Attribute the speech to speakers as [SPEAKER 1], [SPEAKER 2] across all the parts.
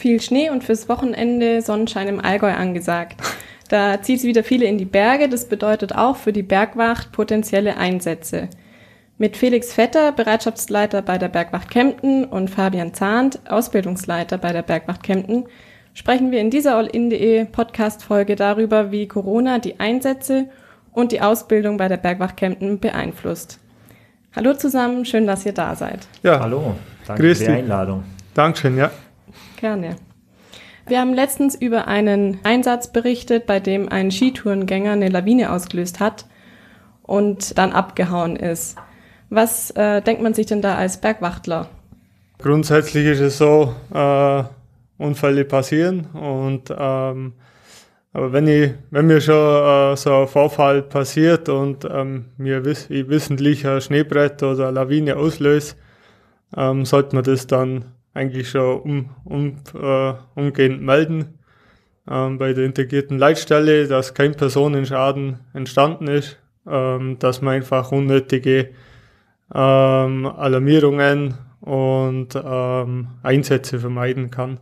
[SPEAKER 1] Viel Schnee und fürs Wochenende Sonnenschein im Allgäu angesagt. Da zieht es wieder viele in die Berge. Das bedeutet auch für die Bergwacht potenzielle Einsätze. Mit Felix Vetter, Bereitschaftsleiter bei der Bergwacht Kempten und Fabian Zahnt, Ausbildungsleiter bei der Bergwacht Kempten, sprechen wir in dieser All-In.de Podcast-Folge darüber, wie Corona die Einsätze und die Ausbildung bei der Bergwacht Kempten beeinflusst. Hallo zusammen, schön, dass ihr da seid.
[SPEAKER 2] Ja, hallo, danke Grüß für die Einladung.
[SPEAKER 3] Dankeschön, ja.
[SPEAKER 1] Gerne. Wir haben letztens über einen Einsatz berichtet, bei dem ein Skitourengänger eine Lawine ausgelöst hat und dann abgehauen ist. Was äh, denkt man sich denn da als Bergwachtler?
[SPEAKER 3] Grundsätzlich ist es so, äh, Unfälle passieren und ähm, aber wenn ich, wenn mir schon äh, so ein Vorfall passiert und ähm, mir wiss, ich wissentlich ein Schneebrett oder eine Lawine auslöse, ähm, sollte man das dann eigentlich schon um, um, äh, umgehend melden ähm, bei der integrierten Leitstelle, dass kein Personenschaden entstanden ist, ähm, dass man einfach unnötige ähm, Alarmierungen und ähm, Einsätze vermeiden kann.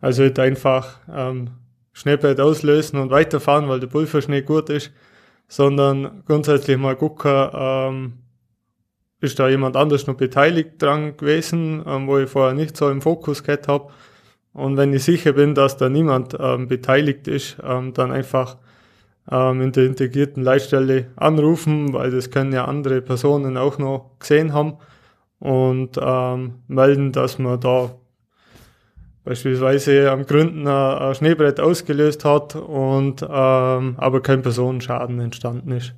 [SPEAKER 3] Also halt einfach ähm, Schneebrett auslösen und weiterfahren, weil der Pulverschnee gut ist, sondern grundsätzlich mal gucken, ähm, ist da jemand anders noch beteiligt dran gewesen, ähm, wo ich vorher nicht so im Fokus gehabt habe. Und wenn ich sicher bin, dass da niemand ähm, beteiligt ist, ähm, dann einfach ähm, in der integrierten Leitstelle anrufen, weil das können ja andere Personen auch noch gesehen haben und ähm, melden, dass man da beispielsweise am Gründen ein, Schneebrett ausgelöst hat und ähm, aber kein Personenschaden entstanden ist.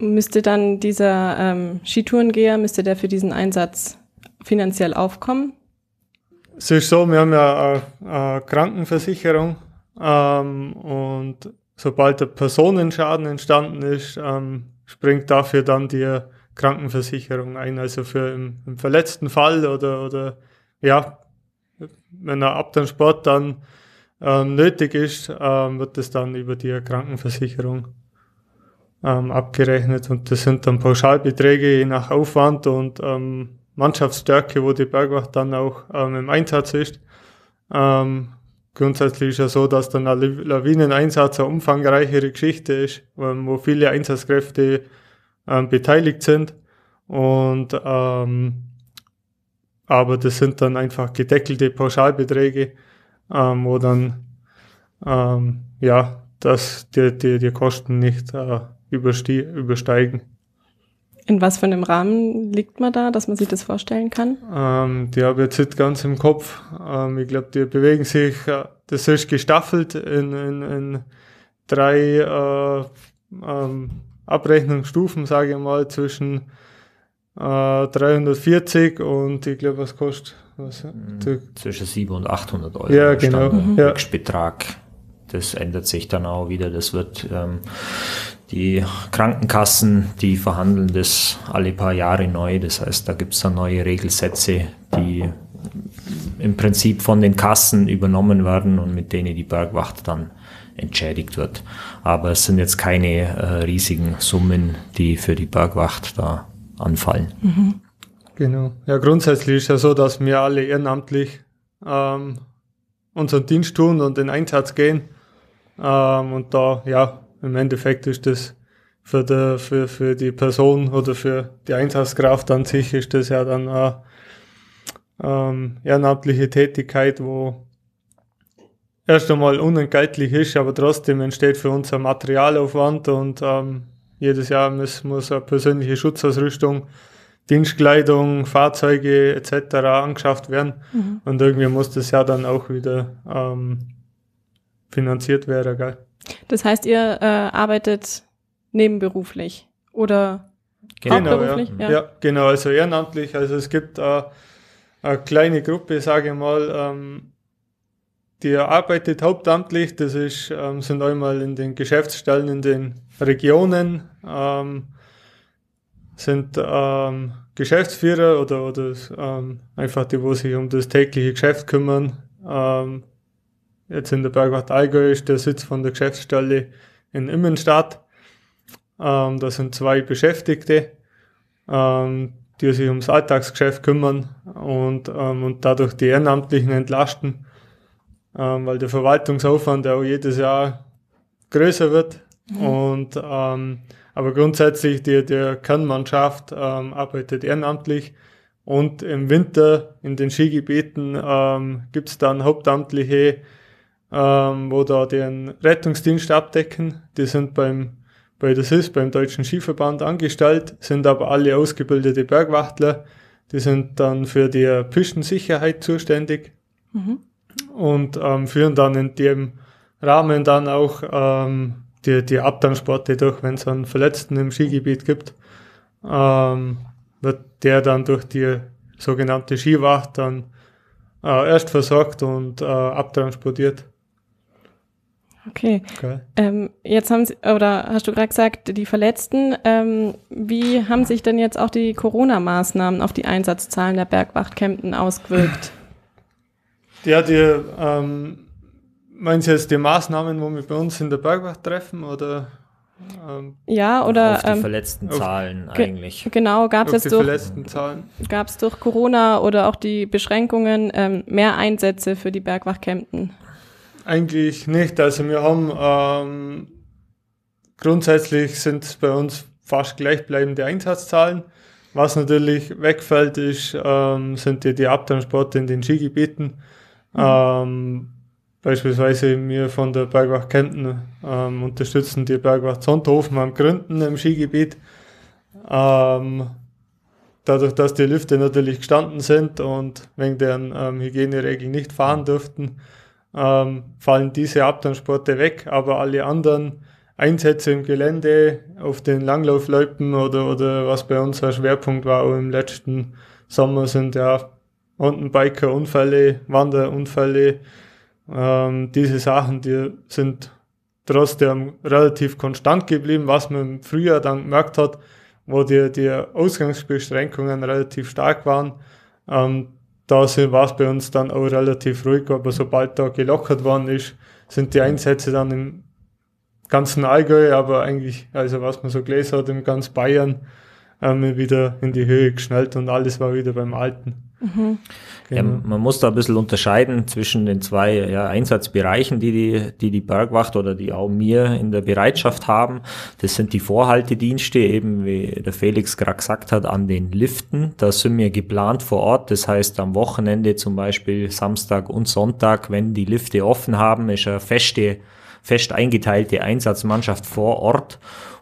[SPEAKER 1] Müsste dann dieser ähm, Skitourengeher, müsste der für diesen Einsatz finanziell aufkommen?
[SPEAKER 3] Es ist so, wir haben ja eine, eine Krankenversicherung ähm, und sobald der Personenschaden entstanden ist, ähm, springt dafür dann die Krankenversicherung ein. Also für im, im verletzten Fall oder, oder ja, wenn er ab dem Sport dann ähm, nötig ist, ähm, wird es dann über die Krankenversicherung ähm, abgerechnet und das sind dann Pauschalbeträge je nach Aufwand und ähm, Mannschaftsstärke, wo die Bergwacht dann auch ähm, im Einsatz ist. Ähm, grundsätzlich ist ja so, dass dann ein Lawineneinsatz eine umfangreichere Geschichte ist, ähm, wo viele Einsatzkräfte ähm, beteiligt sind und aber das sind dann einfach gedeckelte Pauschalbeträge, wo dann ja, dass die, die, die Kosten nicht äh, übersteigen.
[SPEAKER 1] In was für einem Rahmen liegt man da, dass man sich das vorstellen kann?
[SPEAKER 3] Ähm, die habe ich jetzt nicht ganz im Kopf. Ähm, ich glaube, die bewegen sich, äh, das ist gestaffelt in, in, in drei äh, ähm, Abrechnungsstufen, sage ich mal, zwischen 340 äh, und ich glaube, was kostet? Was,
[SPEAKER 2] mhm. Zwischen 700 und 800 Euro.
[SPEAKER 3] Ja, genau.
[SPEAKER 2] Mhm. Ja. Betrag. Das ändert sich dann auch wieder. Das wird ähm, die Krankenkassen, die verhandeln das alle paar Jahre neu. Das heißt, da gibt es dann neue Regelsätze, die im Prinzip von den Kassen übernommen werden und mit denen die Bergwacht dann entschädigt wird. Aber es sind jetzt keine äh, riesigen Summen, die für die Bergwacht da anfallen. Mhm.
[SPEAKER 3] Genau. Ja, grundsätzlich ist ja so, dass wir alle ehrenamtlich ähm, unseren Dienst tun und in Einsatz gehen. Ähm, und da, ja, im Endeffekt ist das für die, für, für die Person oder für die Einsatzkraft an sich ist das ja dann eine ähm, ehrenamtliche Tätigkeit, wo erst einmal unentgeltlich ist, aber trotzdem entsteht für uns ein Materialaufwand und ähm, jedes Jahr muss, muss eine persönliche Schutzausrüstung, Dienstkleidung, Fahrzeuge etc. angeschafft werden. Mhm. Und irgendwie muss das ja dann auch wieder ähm, finanziert werden. Gell?
[SPEAKER 1] Das heißt, ihr äh, arbeitet nebenberuflich oder
[SPEAKER 3] genau, hauptberuflich? Ja. Ja. ja. genau, also ehrenamtlich. Also es gibt äh, eine kleine Gruppe, sage ich mal, ähm, die arbeitet hauptamtlich, das ist, ähm, sind einmal in den Geschäftsstellen in den Regionen, ähm, sind ähm, Geschäftsführer oder, oder ähm, einfach die, wo sich um das tägliche Geschäft kümmern. Jetzt in der Bergwacht Allgäu ist der Sitz von der Geschäftsstelle in Immenstadt. Ähm, da sind zwei Beschäftigte. Ähm, die sich ums Alltagsgeschäft kümmern und, ähm, und dadurch die Ehrenamtlichen entlasten, ähm, weil der Verwaltungsaufwand auch jedes Jahr größer wird. Mhm. Und ähm, aber grundsätzlich die, die Kernmannschaft ähm, arbeitet ehrenamtlich und im Winter in den Skigebieten ähm, gibt es dann Hauptamtliche, ähm, wo da den Rettungsdienst abdecken. Die sind beim bei der SIS, beim Deutschen Skiverband angestellt, sind aber alle ausgebildete Bergwachtler. Die sind dann für die Pistensicherheit zuständig mhm. und ähm, führen dann in dem Rahmen dann auch ähm, die, die Abtransporte durch, wenn es einen Verletzten im Skigebiet gibt. Ähm, wird der dann durch die sogenannte Skiwacht dann äh, erst versorgt und äh, abtransportiert.
[SPEAKER 1] Okay. okay. Ähm, jetzt haben Sie, oder hast du gerade gesagt, die Verletzten, ähm, wie haben sich denn jetzt auch die Corona-Maßnahmen auf die Einsatzzahlen der Bergwacht Kempten ausgewirkt?
[SPEAKER 3] Ja, die, ähm, meinen Sie jetzt die Maßnahmen, wo wir bei uns in der Bergwacht treffen, oder?
[SPEAKER 1] Ähm, ja, oder.
[SPEAKER 2] Auf die ähm, verletzten Zahlen eigentlich.
[SPEAKER 1] Genau, gab es durch.
[SPEAKER 3] Gab
[SPEAKER 1] es durch Corona oder auch die Beschränkungen ähm, mehr Einsätze für die Bergwacht Kempten?
[SPEAKER 3] Eigentlich nicht. Also wir haben ähm, grundsätzlich sind es bei uns fast gleichbleibende Einsatzzahlen. Was natürlich wegfällt, ist, ähm, sind die, die Abtransporte in den Skigebieten. Mhm. Ähm, beispielsweise wir von der Bergwacht Kempten ähm, unterstützen die Bergwacht Sonthofen am Gründen im Skigebiet. Ähm, dadurch, dass die Lüfte natürlich gestanden sind und wegen deren ähm, Hygieneregeln nicht fahren durften, ähm, fallen diese Abtransporte weg, aber alle anderen Einsätze im Gelände auf den Langlaufloipen oder, oder was bei uns ein Schwerpunkt war auch im letzten Sommer sind ja Mountainbiker-Unfälle, Wanderunfälle, ähm, diese Sachen, die sind trotzdem relativ konstant geblieben, was man im Frühjahr dann gemerkt hat, wo die, die Ausgangsbeschränkungen relativ stark waren. Ähm, da war es bei uns dann auch relativ ruhig, aber sobald da gelockert worden ist, sind die Einsätze dann im ganzen Allgäu, aber eigentlich, also was man so gelesen hat, im ganz Bayern ähm, wieder in die Höhe geschnellt und alles war wieder beim Alten.
[SPEAKER 2] Mhm. Genau. Ja, man muss da ein bisschen unterscheiden zwischen den zwei ja, Einsatzbereichen, die die, die die Bergwacht oder die auch mir in der Bereitschaft haben. Das sind die Vorhaltedienste, eben wie der Felix gerade gesagt hat, an den Liften. Da sind wir geplant vor Ort. Das heißt, am Wochenende zum Beispiel Samstag und Sonntag, wenn die Lifte offen haben, ist eine feste, fest eingeteilte Einsatzmannschaft vor Ort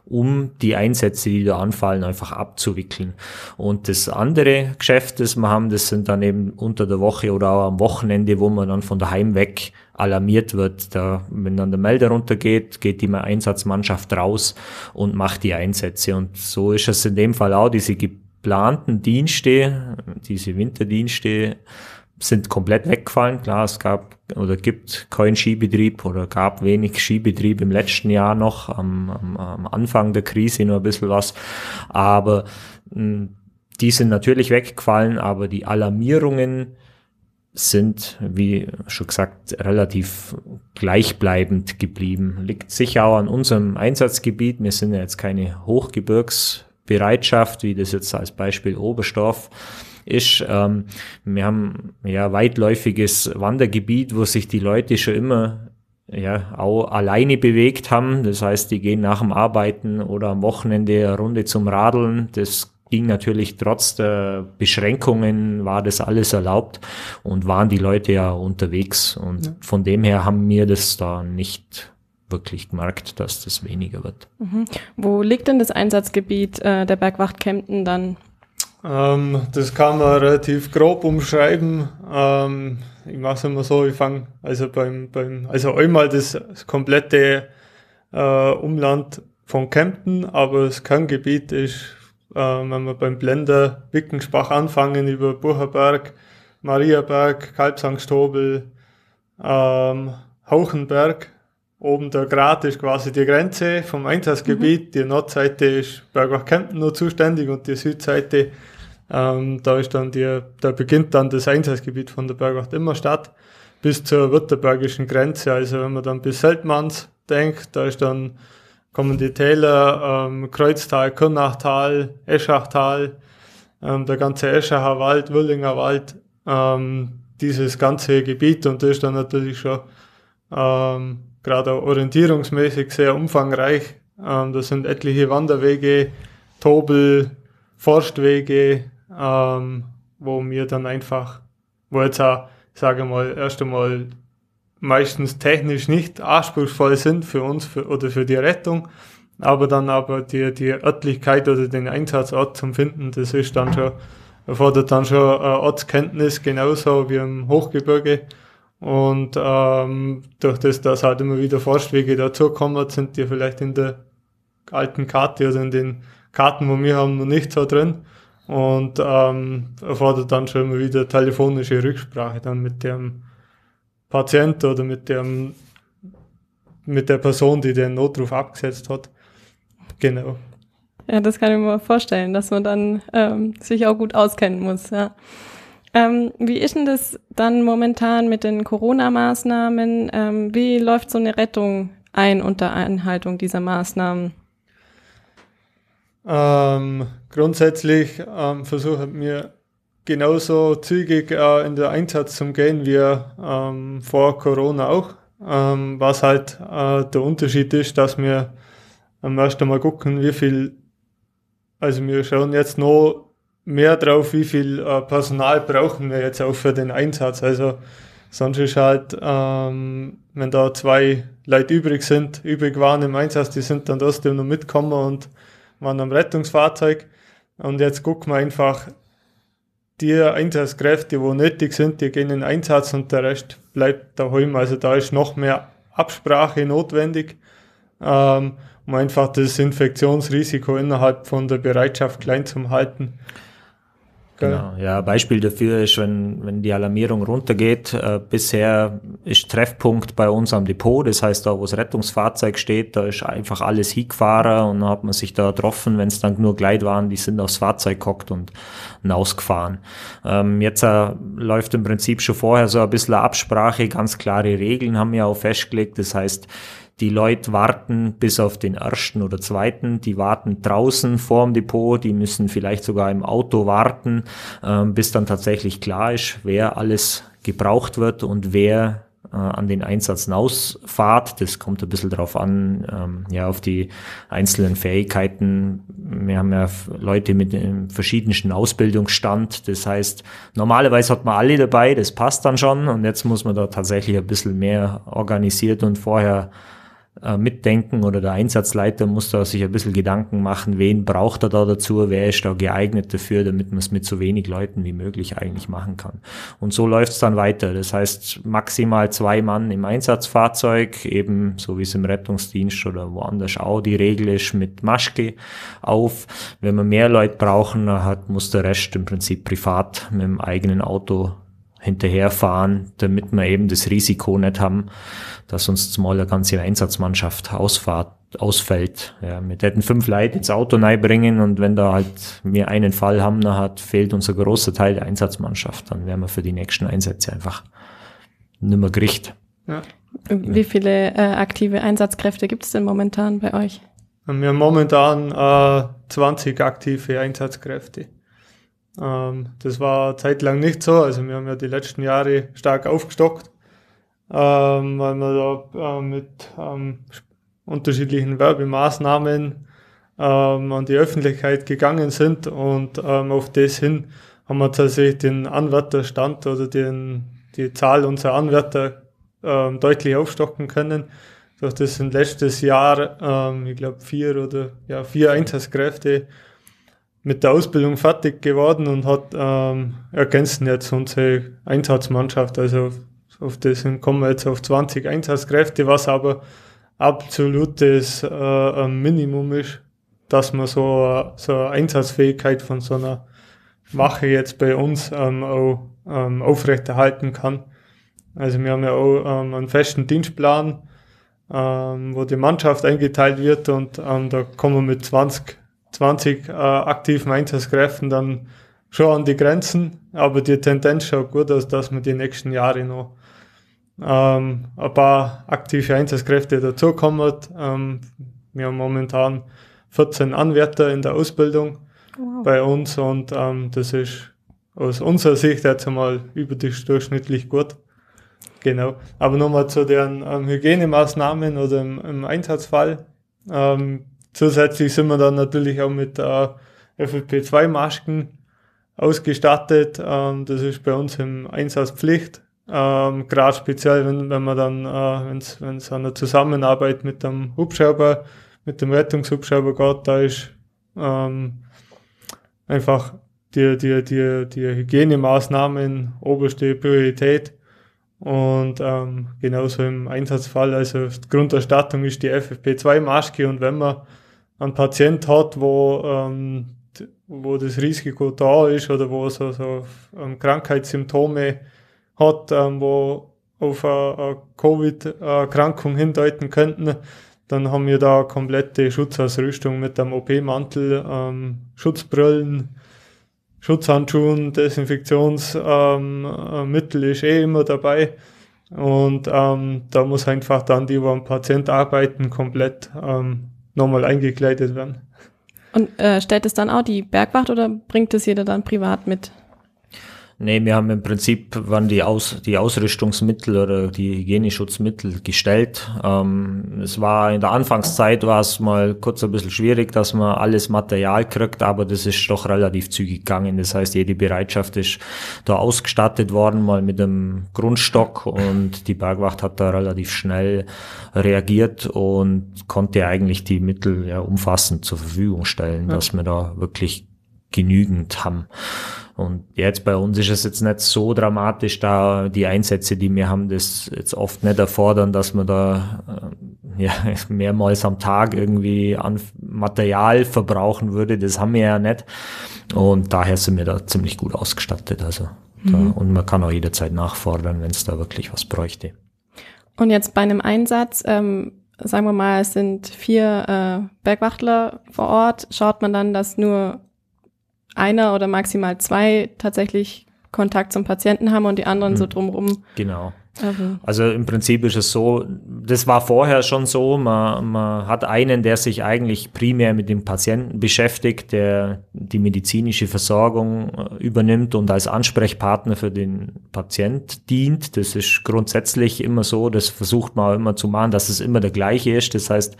[SPEAKER 2] um die Einsätze, die da anfallen, einfach abzuwickeln. Und das andere Geschäft, das wir haben, das sind dann eben unter der Woche oder auch am Wochenende, wo man dann von daheim weg alarmiert wird. Da, wenn dann der Melder runtergeht, geht die Einsatzmannschaft raus und macht die Einsätze. Und so ist es in dem Fall auch, diese geplanten Dienste, diese Winterdienste, sind komplett weggefallen. Klar, es gab oder gibt keinen Skibetrieb oder gab wenig Skibetrieb im letzten Jahr noch, am, am, am Anfang der Krise nur ein bisschen was. Aber mh, hm, die sind natürlich weggefallen, aber die Alarmierungen sind, wie schon gesagt, relativ gleichbleibend geblieben. Liegt sicher auch an unserem Einsatzgebiet. Wir sind ja jetzt keine Hochgebirgsbereitschaft, wie das jetzt als Beispiel Oberstdorf ist, ähm, wir haben ja weitläufiges Wandergebiet, wo sich die Leute schon immer ja, auch alleine bewegt haben. Das heißt, die gehen nach dem Arbeiten oder am Wochenende eine Runde zum Radeln. Das ging natürlich trotz der Beschränkungen, war das alles erlaubt und waren die Leute ja unterwegs. Und ja. von dem her haben wir das da nicht wirklich gemerkt, dass das weniger wird.
[SPEAKER 1] Mhm. Wo liegt denn das Einsatzgebiet äh, der Bergwacht Kempten dann?
[SPEAKER 3] Ähm, das kann man relativ grob umschreiben. Ähm, ich mache es immer so, ich fange also beim, beim, also einmal das, das komplette äh, Umland von Kempten, aber das Kerngebiet ist, äh, wenn wir beim Blender Wickenspach anfangen, über Bucherberg, Mariaberg, Kalbsangstobel, ähm, Hauchenberg, oben der Grat ist quasi die Grenze vom Einsatzgebiet, mhm. die Nordseite ist Bergwach Kempten nur zuständig und die Südseite ähm, da ist dann die, da beginnt dann das Einsatzgebiet von der Bergwacht Immerstadt bis zur württembergischen Grenze. Also wenn man dann bis Seltmanns denkt, da ist dann kommen die Täler, ähm, Kreuztal, Kürnachtal, Eschachtal, ähm, der ganze Eschacher Wald, Willinger Wald, ähm, dieses ganze Gebiet und das ist dann natürlich schon ähm, gerade orientierungsmäßig sehr umfangreich. Ähm, das sind etliche Wanderwege, Tobel, Forstwege, ähm, wo wir dann einfach, wo jetzt auch, sage mal, erst einmal meistens technisch nicht anspruchsvoll sind für uns für, oder für die Rettung, aber dann aber die, die Örtlichkeit oder den Einsatzort zum Finden, das ist dann schon, erfordert dann schon äh, Ortskenntnis, genauso wie im Hochgebirge. Und ähm, durch das, dass halt immer wieder Forstwege dazukommen, sind die vielleicht in der alten Karte oder in den Karten, wo wir haben, noch nicht so drin. Und ähm, erfordert dann schon immer wieder telefonische Rücksprache dann mit dem Patient oder mit dem mit der Person, die den Notruf abgesetzt hat. Genau.
[SPEAKER 1] Ja, das kann ich mir vorstellen, dass man dann ähm, sich auch gut auskennen muss, ja. Ähm, wie ist denn das dann momentan mit den Corona-Maßnahmen? Ähm, wie läuft so eine Rettung ein unter Einhaltung dieser Maßnahmen?
[SPEAKER 3] Ähm, grundsätzlich ähm, versuchen wir genauso zügig äh, in den Einsatz zu gehen wie ähm, vor Corona auch. Ähm, was halt äh, der Unterschied ist, dass wir am ersten Mal gucken, wie viel, also wir schauen jetzt noch mehr drauf, wie viel äh, Personal brauchen wir jetzt auch für den Einsatz. Also sonst ist halt, ähm, wenn da zwei Leute übrig sind, übrig waren im Einsatz, die sind dann trotzdem noch mitgekommen und waren am Rettungsfahrzeug. Und jetzt gucken wir einfach, die Einsatzkräfte, wo nötig sind, die gehen in Einsatz und der Rest bleibt daheim. Also da ist noch mehr Absprache notwendig, ähm, um einfach das Infektionsrisiko innerhalb von der Bereitschaft klein zu halten.
[SPEAKER 2] Genau, ja, Beispiel dafür ist, wenn, wenn die Alarmierung runtergeht, äh, bisher ist Treffpunkt bei uns am Depot, das heißt da, wo das Rettungsfahrzeug steht, da ist einfach alles hingefahren und dann hat man sich da getroffen, wenn es dann nur Gleit waren, die sind aufs Fahrzeug gehockt und hinausgefahren. Ähm, jetzt äh, läuft im Prinzip schon vorher so ein bisschen Absprache, ganz klare Regeln haben wir auch festgelegt, das heißt, die Leute warten bis auf den ersten oder zweiten, die warten draußen vorm Depot, die müssen vielleicht sogar im Auto warten, ähm, bis dann tatsächlich klar ist, wer alles gebraucht wird und wer äh, an den Einsatz hinausfahrt. Das kommt ein bisschen drauf an, ähm, ja, auf die einzelnen Fähigkeiten. Wir haben ja Leute mit einem verschiedensten Ausbildungsstand. Das heißt, normalerweise hat man alle dabei, das passt dann schon. Und jetzt muss man da tatsächlich ein bisschen mehr organisiert und vorher äh, mitdenken oder der Einsatzleiter muss da sich ein bisschen Gedanken machen, wen braucht er da dazu, wer ist da geeignet dafür, damit man es mit so wenig Leuten wie möglich eigentlich machen kann. Und so läuft es dann weiter. Das heißt, maximal zwei Mann im Einsatzfahrzeug, eben so wie es im Rettungsdienst oder woanders auch die Regel ist, mit Maske auf. Wenn wir mehr Leute brauchen, hat, muss der Rest im Prinzip privat mit dem eigenen Auto hinterherfahren, damit wir eben das Risiko nicht haben, dass uns mal eine ganze Einsatzmannschaft ausfahrt, ausfällt. Ja, wir hätten fünf Leute ins Auto bringen und wenn da halt wir einen Fall haben, dann hat, fehlt unser großer Teil der Einsatzmannschaft. Dann wären wir für die nächsten Einsätze einfach nimmer gericht. Ja.
[SPEAKER 1] Wie viele äh, aktive Einsatzkräfte gibt es denn momentan bei euch?
[SPEAKER 3] Wir haben momentan äh, 20 aktive Einsatzkräfte. Ähm, das war zeitlang nicht so. Also wir haben ja die letzten Jahre stark aufgestockt, ähm, weil wir da äh, mit ähm, unterschiedlichen Werbemaßnahmen ähm, an die Öffentlichkeit gegangen sind und ähm, auf das hin haben wir tatsächlich den Anwärterstand oder den, die Zahl unserer Anwärter ähm, deutlich aufstocken können. Durch das sind letztes Jahr, ich glaube, vier oder ja, vier Einsatzkräfte mit der Ausbildung fertig geworden und hat ähm, ergänzen jetzt unsere Einsatzmannschaft. Also auf das kommen wir jetzt auf 20 Einsatzkräfte, was aber absolutes äh, Minimum ist, dass man so, so eine Einsatzfähigkeit von so einer Wache jetzt bei uns ähm, auch ähm, aufrechterhalten kann. Also wir haben ja auch ähm, einen festen Dienstplan, ähm, wo die Mannschaft eingeteilt wird und ähm, da kommen wir mit 20 20 äh, aktiven Einsatzkräften dann schon an die Grenzen, aber die Tendenz schaut gut aus, dass wir die nächsten Jahre noch ähm, ein paar aktive Einsatzkräfte dazukommen. Ähm, wir haben momentan 14 Anwärter in der Ausbildung. wow. bei uns und ähm, das ist aus unserer Sicht jetzt einmal überdurchschnittlich gut. Genau. Aber nochmal zu den ähm, Hygienemaßnahmen oder im, im Einsatzfall. Ähm, zusätzlich sind wir dann natürlich auch mit äh, FFP2-Masken ausgestattet. Ähm, das ist bei uns im Einsatz Pflicht. Ähm, Gerade speziell, wenn, wenn man dann, äh, wenn es an der Zusammenarbeit mit dem Hubschrauber, mit dem Rettungshubschrauber geht, da ist ähm, einfach die, die, die, die Hygienemaßnahmen oberste Priorität. Und ähm, genauso im Einsatzfall, also Grunderstattung ist die FFP2-Maske und wenn man einen Patient hat, wo, ähm, wo das Risiko da ist oder wo so, so ähm, Krankheitssymptome hat, ähm, wo auf eine, eine Covid-Erkrankung hindeuten könnten, dann haben wir da komplette Schutzausrüstung mit einem OP-Mantel, ähm, Schutzbrillen, Schutzhandschuhen, Desinfektionsmittel ähm, ist eh immer dabei. Und ähm, da muss einfach dann die, wo am Patient arbeiten, komplett ähm, nochmal eingekleidet werden.
[SPEAKER 1] Und äh, stellt es dann auch die Bergwacht oder bringt es jeder dann privat mit?
[SPEAKER 2] Nee, wir haben im Prinzip waren die, Aus, die Ausrüstungsmittel oder die Hygieneschutzmittel gestellt. Ähm, es war in der Anfangszeit war es mal kurz ein bisschen schwierig, dass man alles Material kriegt, aber das ist doch relativ zügig gegangen. Das heißt, jede Bereitschaft ist da ausgestattet worden, mal mit einem Grundstock und die Bergwacht hat da relativ schnell reagiert und konnte eigentlich die Mittel ja umfassend zur Verfügung stellen, ja. dass wir da wirklich genügend haben. Und jetzt bei uns ist es jetzt nicht so dramatisch, da die Einsätze, die wir haben, das jetzt oft nicht erfordern, dass man da äh, ja, mehrmals am Tag irgendwie an Material verbrauchen würde. Das haben wir ja nicht. Und daher sind wir da ziemlich gut ausgestattet. Also da, mhm. und man kann auch jederzeit nachfordern, wenn es da wirklich was bräuchte.
[SPEAKER 1] Und jetzt bei einem Einsatz, ähm, sagen wir mal, es sind vier äh, Bergwachtler vor Ort, schaut man dann, dass nur einer oder maximal zwei tatsächlich Kontakt zum Patienten haben und die anderen mhm. so drumrum.
[SPEAKER 2] Genau. Also. also im Prinzip ist es so, das war vorher schon so, man, man hat einen, der sich eigentlich primär mit dem Patienten beschäftigt, der die medizinische Versorgung äh, übernimmt und als Ansprechpartner für den Patient dient. Das ist grundsätzlich immer so, das versucht man auch immer zu machen, dass es immer der gleiche ist. Das heißt,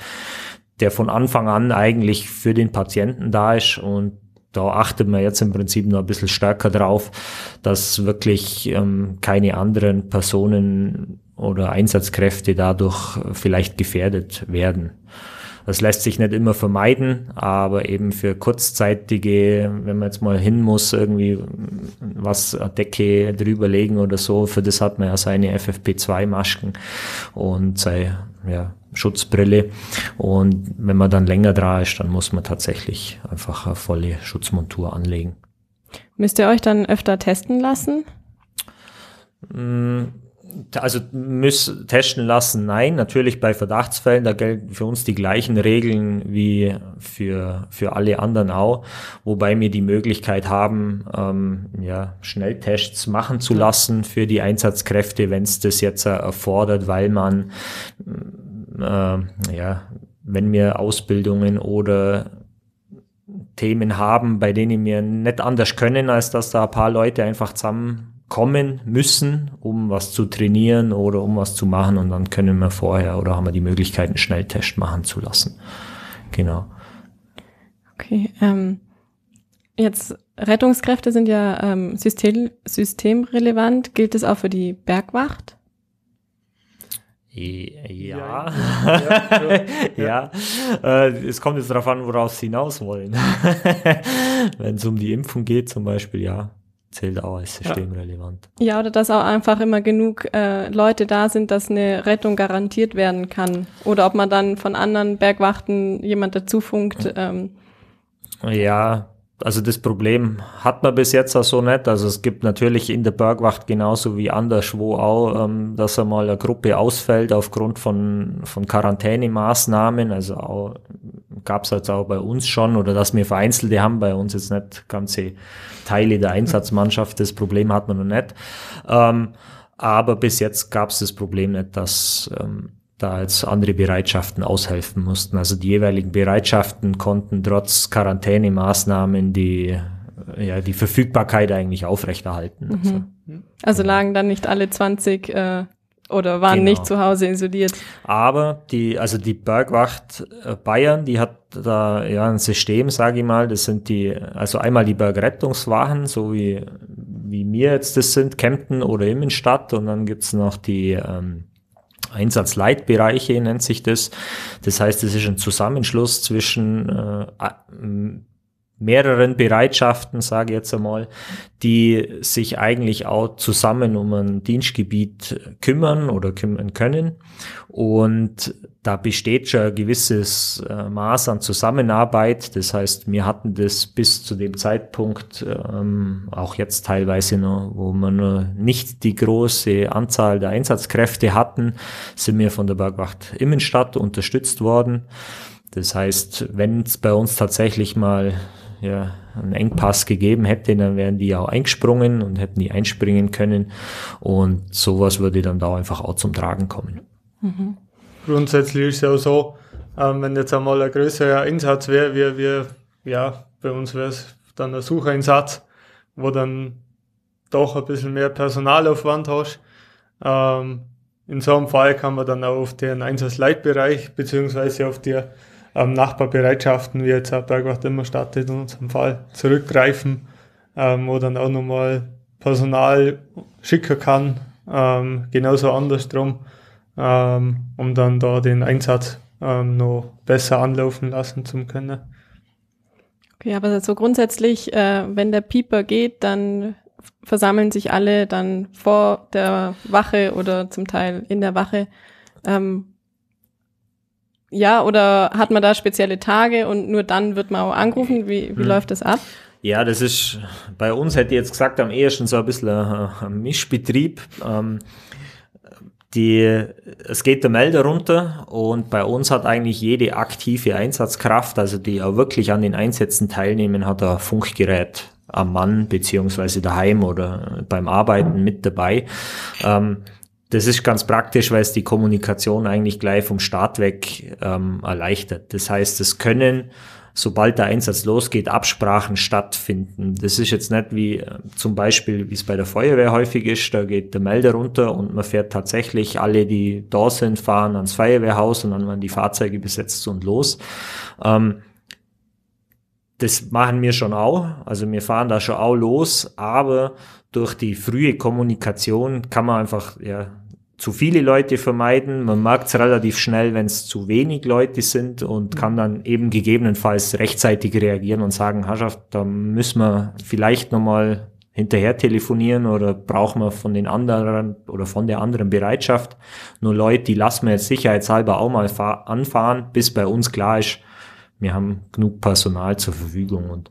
[SPEAKER 2] der von Anfang an eigentlich für den Patienten da ist und da achtet man jetzt im Prinzip noch ein bisschen stärker drauf, dass wirklich ähm, keine anderen Personen oder Einsatzkräfte dadurch vielleicht gefährdet werden. Das lässt sich nicht immer vermeiden, aber eben für kurzzeitige, wenn man jetzt mal hin muss, irgendwie was eine Decke drüberlegen oder so, für das hat man ja seine FFP2-Masken und sei, ja, Schutzbrille. Und wenn man dann länger da ist, dann muss man tatsächlich einfach eine volle Schutzmontur anlegen.
[SPEAKER 1] Müsst ihr euch dann öfter testen lassen?
[SPEAKER 2] Mm, also muss testen lassen, nein. Natürlich bei Verdachtsfällen, da gelten für uns die gleichen Regeln wie für, für alle anderen auch, wobei wir die Möglichkeit haben, ähm, ja, Schnelltests machen zu lassen für die Einsatzkräfte, wenn es das jetzt erfordert, weil man äh, ja, wenn wir Ausbildungen oder Themen haben, bei denen wir nicht anders können, als dass da ein paar Leute einfach zusammenkommen müssen, um was zu trainieren oder um was zu machen und dann können wir vorher oder haben wir die Möglichkeit, einen Schnelltest machen zu lassen. Genau.
[SPEAKER 1] Okay, ähm, jetzt Rettungskräfte sind ja ähm, system, systemrelevant. Gilt es auch für die Bergwacht?
[SPEAKER 2] Ja. Ja, ja. Äh, es kommt jetzt darauf an, worauf Sie hinaus wollen. Wenn es um die Impfung geht, zum Beispiel, ja, zählt auch als systemrelevant.
[SPEAKER 1] Ja, oder dass auch einfach immer genug äh, Leute da sind, dass eine Rettung garantiert werden kann. Oder ob man dann von anderen Bergwachten jemand dazu funkt. Ähm.
[SPEAKER 2] Ja, also das Problem hat man bis jetzt auch so nicht. Also es gibt natürlich in der Bergwacht genauso wie anderswo auch, ähm, dass einmal eine Gruppe ausfällt aufgrund von, von Quarantänemaßnahmen. Also auch, gab es jetzt auch bei uns schon oder dass wir Vereinzelte haben, bei uns jetzt nicht ganze Teile der Einsatzmannschaft. Das Problem hat man noch nicht. Ähm, aber bis jetzt gab es das Problem nicht, dass ähm, da jetzt andere Bereitschaften aushelfen mussten. Also die jeweiligen Bereitschaften konnten trotz Quarantänemaßnahmen die ja, die Verfügbarkeit eigentlich aufrechterhalten.
[SPEAKER 1] Mhm. Also, also lagen dann nicht alle 20 äh, oder waren genau. nicht zu Hause isoliert.
[SPEAKER 2] Aber die, also die Bergwacht äh, Bayern, die hat da ja ein System, sage ich mal. Das sind die, also einmal die Bergrettungswachen, so wie, wie wir jetzt das sind, Kempten oder Immenstadt. Und dann gibt's noch die ähm, Einsatzleitbereiche, nennt sich das. Das heißt, es ist ein Zusammenschluss zwischen äh, mehreren Bereitschaften, sage ich jetzt einmal, die sich eigentlich auch zusammen um ein Dienstgebiet kümmern oder kümmern können. Und da besteht schon ein gewisses äh, Maß an Zusammenarbeit. Das heißt, wir hatten das bis zu dem Zeitpunkt, ähm, auch jetzt teilweise noch, wo wir noch nicht die große Anzahl der Einsatzkräfte hatten, sind wir von der Bergwacht Immenstadt unterstützt worden. Das heißt, wenn es bei uns tatsächlich mal ja, einen Engpass gegeben hätte, dann wären die auch eingesprungen und hätten die einspringen können. Und sowas würde dann da einfach auch zum Tragen kommen.
[SPEAKER 3] Mhm. Grundsätzlich ist es auch so, ähm, wenn jetzt einmal ein größerer Einsatz wäre, wie, wie ja, bei uns wäre es dann ein Sucheinsatz, wo dann doch ein bisschen mehr Personalaufwand hast. Ähm, in so einem Fall kann man dann auch auf den Einsatzleitbereich beziehungsweise auf die ähm, Nachbarbereitschaften, wie jetzt auch Bergwacht immer startet, in unserem Fall zurückgreifen, ähm, wo dann auch nochmal Personal schicken kann, ähm, genauso andersrum, ähm, um dann da den Einsatz ähm, noch besser anlaufen lassen zu können.
[SPEAKER 1] Okay, aber so grundsätzlich, äh, wenn der Pieper geht, dann versammeln sich alle dann vor der Wache oder zum Teil in der Wache ähm, ja, oder hat man da spezielle Tage und nur dann wird man auch angerufen? Wie, wie hm. läuft das ab?
[SPEAKER 2] Ja, das ist bei uns, hätte ich jetzt gesagt, am ehesten so ein bisschen ein, Mischbetrieb. Ähm, die, es geht der Melder runter und bei uns hat eigentlich jede aktive Einsatzkraft, also die auch wirklich an den Einsätzen teilnehmen, hat ein Funkgerät am Mann beziehungsweise daheim oder beim Arbeiten mit dabei. Ähm, das ist ganz praktisch, weil es die Kommunikation eigentlich gleich vom Start weg ähm, erleichtert. Das heißt, es können, sobald der Einsatz losgeht, Absprachen stattfinden. Das ist jetzt nicht wie äh, zum Beispiel, wie es bei der Feuerwehr häufig ist, da geht der Melder runter und man fährt tatsächlich, alle, die da sind, fahren ans Feuerwehrhaus und dann werden die Fahrzeuge besetzt und los. Ähm, das machen wir schon auch. Also wir fahren da schon auch los, aber durch die frühe Kommunikation kann man einfach ja, zu viele Leute vermeiden. Man merkt es relativ schnell, wenn es zu wenig Leute sind und kann dann eben gegebenenfalls rechtzeitig reagieren und sagen, Herrschaft, da müssen wir vielleicht nochmal hinterher telefonieren oder brauchen wir von den anderen oder von der anderen Bereitschaft nur Leute, die lassen wir jetzt sicherheitshalber auch mal anfahren, bis bei uns klar ist, wir haben genug Personal zur Verfügung und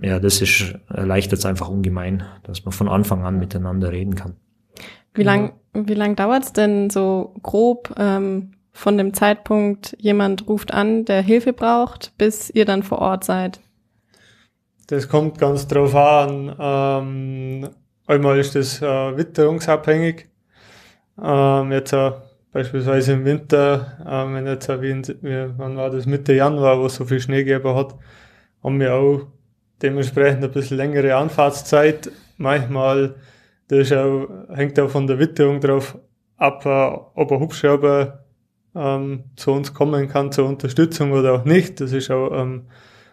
[SPEAKER 2] ja, das ist, erleichtert es einfach ungemein, dass man von Anfang an miteinander reden kann.
[SPEAKER 1] Wie lang, wie lang dauert's denn so grob ähm, von dem Zeitpunkt, jemand ruft an, der Hilfe braucht, bis ihr dann vor Ort seid?
[SPEAKER 3] Das kommt ganz drauf an. Ähm, einmal ist das äh, witterungsabhängig. Ähm, jetzt äh, beispielsweise im Winter, äh, wenn jetzt wie, in, wie wann war das Mitte Januar, wo es so viel Schnee gegeben hat, haben wir auch dementsprechend ein bisschen längere Anfahrtszeit. Manchmal, das auch, hängt auch von der Witterung drauf ab, äh, ob ein Hubschrauber ähm, zu uns kommen kann zur Unterstützung oder auch nicht. Das ist auch ähm,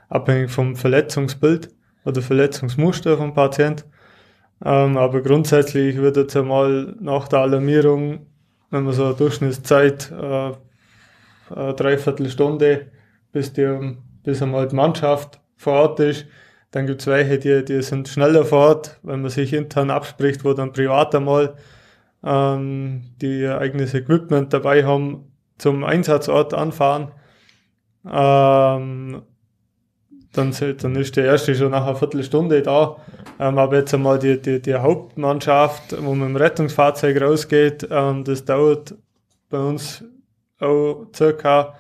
[SPEAKER 3] abhängig vom Verletzungsbild oder Verletzungsmuster vom Patient. Ähm, aber grundsätzlich würde jetzt einmal nach der Alarmierung wenn man so eine Durchschnittszeit, äh, eine Dreiviertelstunde, bis, die, bis einmal die Mannschaft vor Ort ist. Dann gibt es welche, die, die sind schneller vor Ort, wenn man sich intern abspricht, wo dann privat einmal ähm, die ihr eigenes Equipment dabei haben, zum Einsatzort anfahren. Ähm, dann, dann ist der erste schon nach einer Viertelstunde da. Ähm, aber jetzt einmal die, die, die Hauptmannschaft, wo man im Rettungsfahrzeug rausgeht, ähm, das dauert bei uns auch circa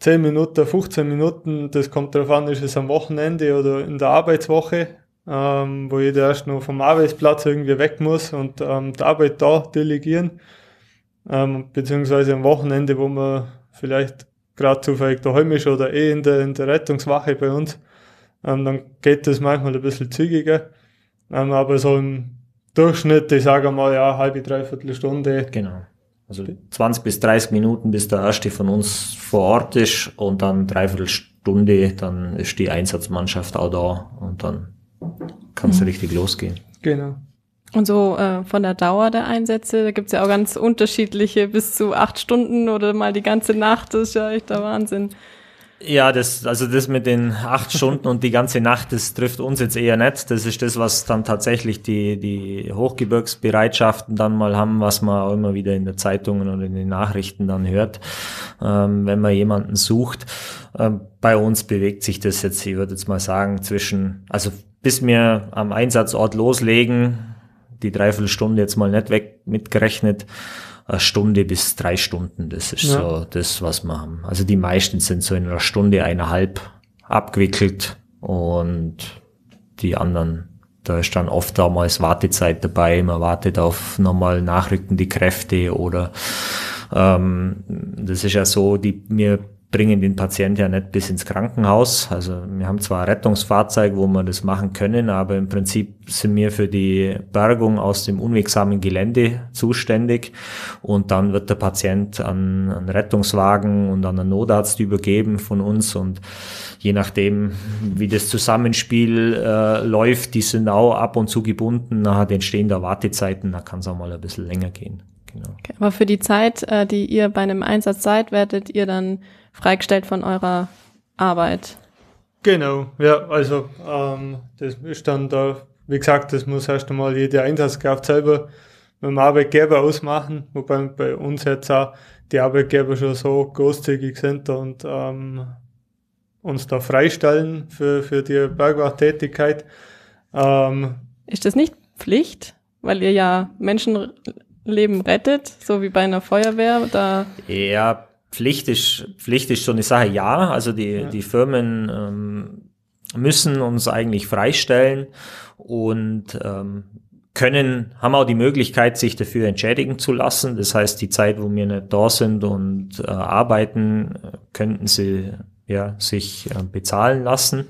[SPEAKER 3] 10 Minuten, 15 Minuten. Das kommt darauf an, ist es am Wochenende oder in der Arbeitswoche, ähm, wo jeder erst noch vom Arbeitsplatz irgendwie weg muss und ähm, die Arbeit da delegieren. ähm, beziehungsweise am Wochenende, wo man vielleicht gerade zufällig daheim ist oder eh in der, in der Rettungswache bei uns, ähm, dann geht das manchmal ein bisschen zügiger. Ähm, aber so im Durchschnitt, ich sage mal, ja, halbe, dreiviertel Stunde.
[SPEAKER 2] Genau. Also 20 bis 30 Minuten, bis der erste von uns vor Ort ist und dann dreiviertel Stunde, dann ist die Einsatzmannschaft auch da und dann kann es mhm. richtig losgehen.
[SPEAKER 3] Genau.
[SPEAKER 1] Und so äh, von der Dauer der Einsätze, da gibt's ja auch ganz unterschiedliche, bis zu acht Stunden oder mal die ganze Nacht, das ist ja echt der Wahnsinn.
[SPEAKER 2] Ja, das, also das mit den acht Stunden und die ganze Nacht, das trifft uns jetzt eher nicht. Das ist das, was dann tatsächlich die, die Hochgebirgsbereitschaften dann mal haben, was man auch immer wieder in der Zeitungen oder in den Nachrichten dann hört, ähm, wenn man jemanden sucht. Ähm, bei uns bewegt sich das jetzt, ich würde jetzt mal sagen, zwischen, also bis wir am Einsatzort loslegen, die Dreiviertelstunde jetzt mal nicht weg mitgerechnet, eine Stunde bis drei Stunden. Das ist ja. so das, was wir haben. Also die meisten sind so in einer Stunde, eineinhalb abgewickelt und die anderen, da ist dann oft damals Wartezeit dabei. Man wartet auf nochmal nachrückende Kräfte oder ähm, das ist ja so, die mir bringen den Patienten ja nicht bis ins Krankenhaus. Also wir haben zwar Rettungsfahrzeug, wo wir das machen können, aber im Prinzip sind wir für die Bergung aus dem unwegsamen Gelände zuständig und dann wird der Patient an einen Rettungswagen und an einen Notarzt übergeben von uns und je nachdem, wie das Zusammenspiel äh, läuft, die sind auch ab und zu gebunden, nachher entstehen da Wartezeiten, da kann es auch mal ein bisschen länger gehen.
[SPEAKER 1] Genau. Okay, aber für die Zeit, äh, die ihr bei einem Einsatz seid, werdet ihr dann freigestellt von eurer Arbeit.
[SPEAKER 3] Genau, ja, also ähm, das ist dann da, wie gesagt, das muss erst einmal jede Einsatzkraft selber mit dem Arbeitgeber ausmachen, wobei bei uns jetzt auch die Arbeitgeber schon so großzügig sind und ähm, uns da freistellen für, für die Bergwachttätigkeit.
[SPEAKER 1] Ähm, ist das nicht Pflicht? Weil ihr ja Menschenleben rettet, so wie bei einer Feuerwehr. Da
[SPEAKER 2] ja, Pflicht ist, Pflicht ist so eine Sache, ja. Also die, ja. die Firmen ähm, müssen uns eigentlich freistellen und ähm, können, haben auch die Möglichkeit, sich dafür entschädigen zu lassen. Das heißt, die Zeit, wo wir nicht da sind und äh, arbeiten, könnten sie ja, sich äh, bezahlen lassen.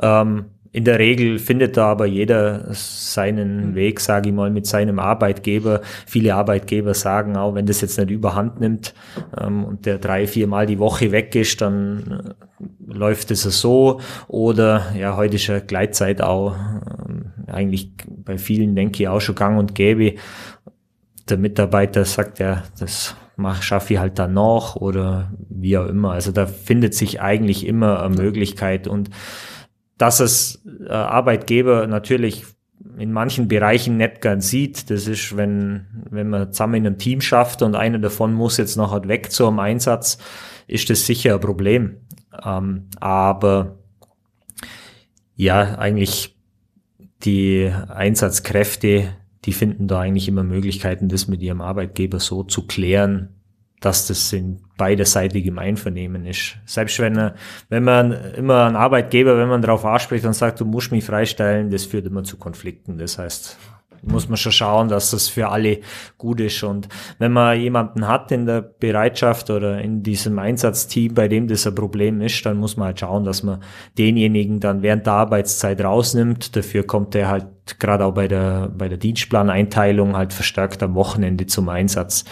[SPEAKER 2] Ähm, in der Regel findet da aber jeder seinen mhm. Weg, sage ich mal, mit seinem Arbeitgeber. Viele Arbeitgeber sagen auch, wenn das jetzt nicht überhand nimmt ähm, und der drei, vier Mal die Woche weg ist, dann äh, läuft es so. Oder ja, heute ist ja Gleitzeit auch ähm, eigentlich bei vielen, denke ich, auch schon gang und gäbe. Der Mitarbeiter sagt ja, das mach, schaffe ich halt dann noch oder wie auch immer. Also da findet sich eigentlich immer eine Möglichkeit und dass es äh, Arbeitgeber natürlich in manchen Bereichen nicht gern sieht. Das ist, wenn, wenn man zusammen in einem Team schafft und einer davon muss jetzt noch halt weg zu einem Einsatz, ist das sicher ein Problem. Ähm, aber ja, eigentlich die Einsatzkräfte, die finden da eigentlich immer Möglichkeiten, das mit ihrem Arbeitgeber so zu klären, dass das in beiderseitigem Einvernehmen ist. Selbst wenn, wenn man immer einen Arbeitgeber, wenn man darauf anspricht und sagt, du musst mich freistellen, das führt immer zu Konflikten. Das heißt, muss man schon schauen, dass das für alle gut ist. Und wenn man jemanden hat in der Bereitschaft oder in diesem Einsatzteam, bei dem das ein Problem ist, dann muss man halt schauen, dass man denjenigen dann während der Arbeitszeit rausnimmt. Dafür kommt er halt gerade auch bei der, bei der Dienstplaneinteilung halt verstärkt am Wochenende zum Einsatz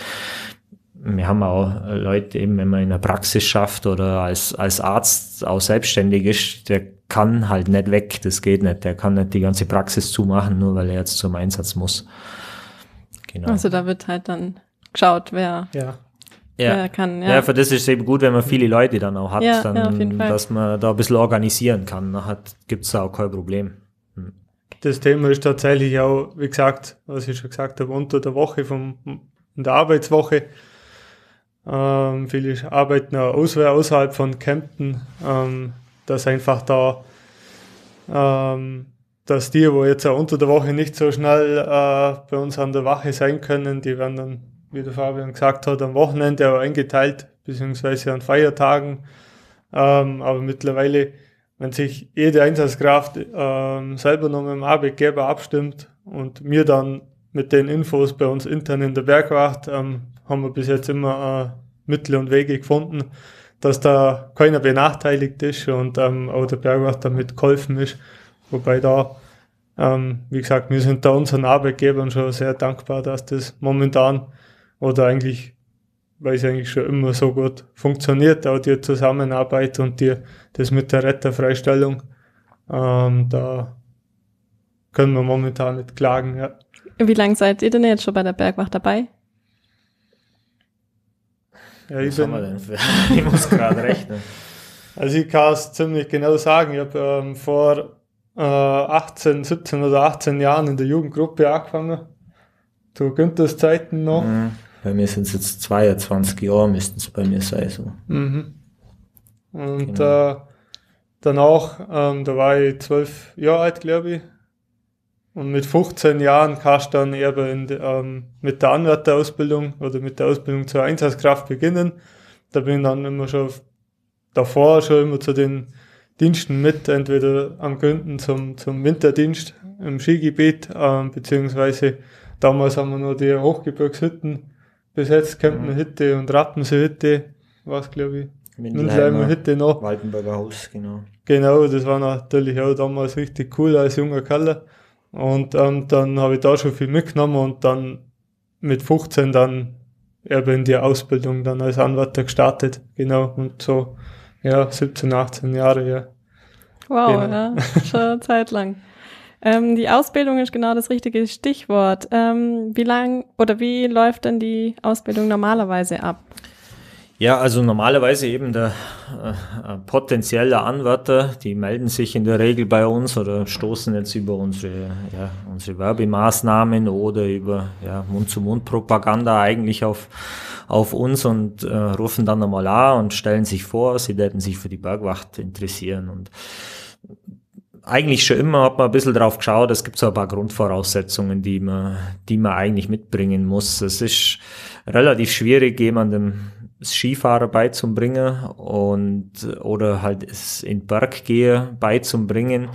[SPEAKER 2] wir haben auch Leute eben, wenn man in der Praxis schafft oder als, als Arzt auch selbstständig ist, der kann halt nicht weg, das geht nicht. Der kann nicht die ganze Praxis zumachen, nur weil er jetzt zum Einsatz muss.
[SPEAKER 1] Genau. Also da wird halt dann geschaut, wer,
[SPEAKER 3] ja.
[SPEAKER 2] Ja. kann. Ja. ja, für das ist es eben gut, wenn man viele Leute dann auch hat, ja, dann, ja, dass man da ein bisschen organisieren kann. Dann gibt es da auch kein Problem. Hm.
[SPEAKER 3] Das Thema ist tatsächlich auch, wie gesagt, was ich schon gesagt habe, unter der Woche, vom, in der Arbeitswoche ähm, viele arbeiten auch außerhalb von Kempten, ähm, dass einfach da, ähm, dass die, wo jetzt auch unter der Woche nicht so schnell äh, bei uns an der Wache sein können, die werden dann, wie der Fabian gesagt hat, am Wochenende auch eingeteilt, beziehungsweise an Feiertagen. Ähm, aber mittlerweile, wenn sich jede Einsatzkraft ähm, selber noch mit dem Arbeitgeber abstimmt und mir dann mit den Infos bei uns intern in der Bergwacht ähm, haben wir bis jetzt immer äh, Mittel und Wege gefunden, dass da keiner benachteiligt ist und ähm, auch der Bergwacht damit geholfen ist. Wobei da, ähm, wie gesagt, wir sind da unseren Arbeitgebern schon sehr dankbar, dass das momentan oder eigentlich, weil es eigentlich schon immer so gut funktioniert, auch die Zusammenarbeit und die, das mit der Retterfreistellung, ähm, da können wir momentan nicht klagen, ja.
[SPEAKER 1] Wie lange seid ihr denn jetzt schon bei der Bergwacht dabei?
[SPEAKER 2] Ja, ich, bin, ich muss gerade rechnen.
[SPEAKER 3] Also ich kann es ziemlich genau sagen. Ich habe ähm, vor äh, 18, 17 oder 18 Jahren in der Jugendgruppe angefangen. Zu Günthers Zeiten noch. Mhm.
[SPEAKER 2] Bei mir sind es jetzt 22 Jahre, müssten es bei mir sein. So.
[SPEAKER 3] Mhm. Und genau. äh, danach, ähm, da war ich zwölf Jahre alt, glaube ich. Und mit 15 Jahren kannst du dann eben ähm, mit der Anwärterausbildung oder mit der Ausbildung zur Einsatzkraft beginnen. Da bin ich dann immer schon davor schon immer zu den Diensten mit, entweder am Gründen zum, zum Winterdienst im Skigebiet, ähm, beziehungsweise damals haben wir nur die Hochgebirgshütten besetzt, Kempenhütte mhm. und Rappenseehütte, was glaube ich.
[SPEAKER 2] Münzheimer Hütte noch. Waldenberger Haus, genau.
[SPEAKER 3] Genau, das war natürlich auch damals richtig cool als junger Keller. Und ähm, dann habe ich da schon viel mitgenommen und dann mit 15 dann eben in die Ausbildung dann als Anwärter gestartet. Genau. Und so, ja, 17, 18 Jahre, ja.
[SPEAKER 1] Wow, genau. ja, schon eine Zeit lang. Ähm, die Ausbildung ist genau das richtige Stichwort. Ähm, wie lang oder wie läuft denn die Ausbildung normalerweise ab?
[SPEAKER 2] Ja, also normalerweise eben der äh, potenzielle Anwärter, die melden sich in der Regel bei uns oder stoßen jetzt über unsere, ja, unsere Werbemaßnahmen oder über ja, Mund-zu-Mund-Propaganda eigentlich auf, auf uns und äh, rufen dann einmal an und stellen sich vor, sie hätten sich für die Bergwacht interessieren und eigentlich schon immer hat man ein bisschen drauf geschaut, es gibt so ein paar Grundvoraussetzungen, die man, die man eigentlich mitbringen muss. Es ist relativ schwierig, jemandem Skifahrer beizubringen und oder halt es in Berg gehe beizubringen.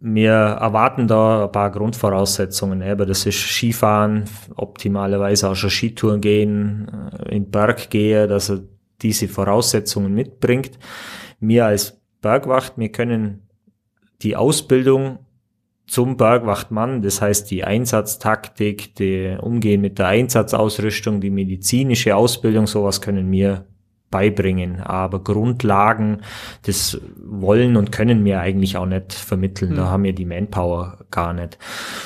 [SPEAKER 2] Wir erwarten da ein paar Grundvoraussetzungen, aber das ist Skifahren, optimalerweise auch schon Skitouren gehen, äh, in Berg gehe, dass er diese Voraussetzungen mitbringt. Wir als Bergwacht, wir können die Ausbildung zum Bergwachtmann, das heißt die Einsatztaktik, die Umgehen mit der Einsatzausrüstung, die medizinische Ausbildung, sowas können wir beibringen. Aber Grundlagen, das wollen und können wir eigentlich auch nicht vermitteln. Mhm. Da hm. haben wir die Manpower gar nicht.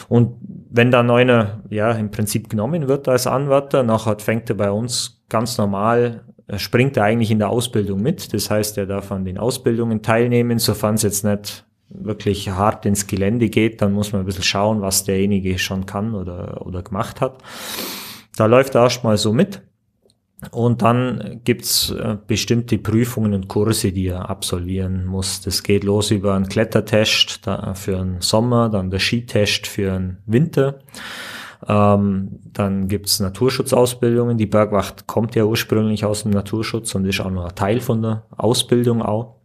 [SPEAKER 2] Und wenn da einer, ja, im Prinzip genommen wird als Anwärter, nachher fängt er bei uns ganz normal springt er eigentlich in der Ausbildung mit. Das heißt, er darf an den Ausbildungen teilnehmen, sofern es jetzt nicht wirklich hart ins Gelände geht, dann muss man ein bisschen schauen, was derjenige schon kann oder, oder gemacht hat. Da läuft er erstmal so mit. Und dann gibt's äh, bestimmte Prüfungen und Kurse, die er absolvieren muss. Das geht los über einen Klettertest für den Sommer, dann der Skitest für den Winter. Ähm, dann gibt's Naturschutzausbildungen. Die Bergwacht kommt ja ursprünglich aus dem Naturschutz und ist auch noch ein Teil von der Ausbildung auch.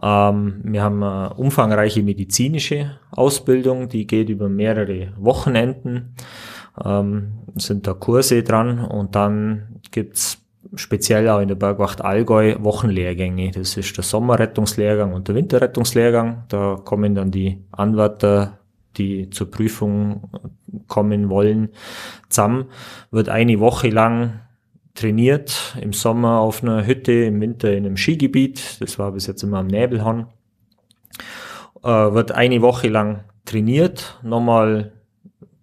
[SPEAKER 2] Ähm, wir haben eine umfangreiche medizinische Ausbildung, die geht über mehrere Wochenenden, ähm, sind da Kurse dran und dann gibt's speziell auch in der Bergwacht Allgäu Wochenlehrgänge. Das ist der Sommerrettungslehrgang und der Winterrettungslehrgang. Da kommen dann die Anwärter, die zur Prüfung kommen wollen, zusammen. Wird eine Woche lang trainiert, im Sommer auf einer Hütte, im Winter in einem Skigebiet. Das war bis jetzt immer am Nebelhorn. Äh, wird eine Woche lang trainiert, nochmal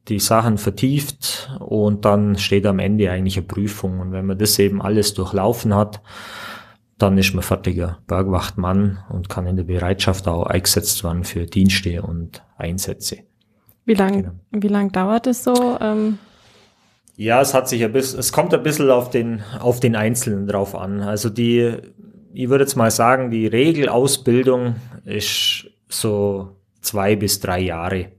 [SPEAKER 2] die Sachen vertieft und dann steht am Ende eigentlich eine Prüfung. Und wenn man das eben alles durchlaufen hat, dann ist man fertiger Bergwachtmann und kann in der Bereitschaft auch eingesetzt werden für Dienste und Einsätze.
[SPEAKER 1] Wie lange genau. wie lang dauert es so? Ähm
[SPEAKER 2] ja, es hat sich ein bisschen, es kommt ein bisschen auf den, auf den Einzelnen drauf an. Also die, ich würde jetzt mal sagen, die Regelausbildung ist so zwei bis drei Jahre.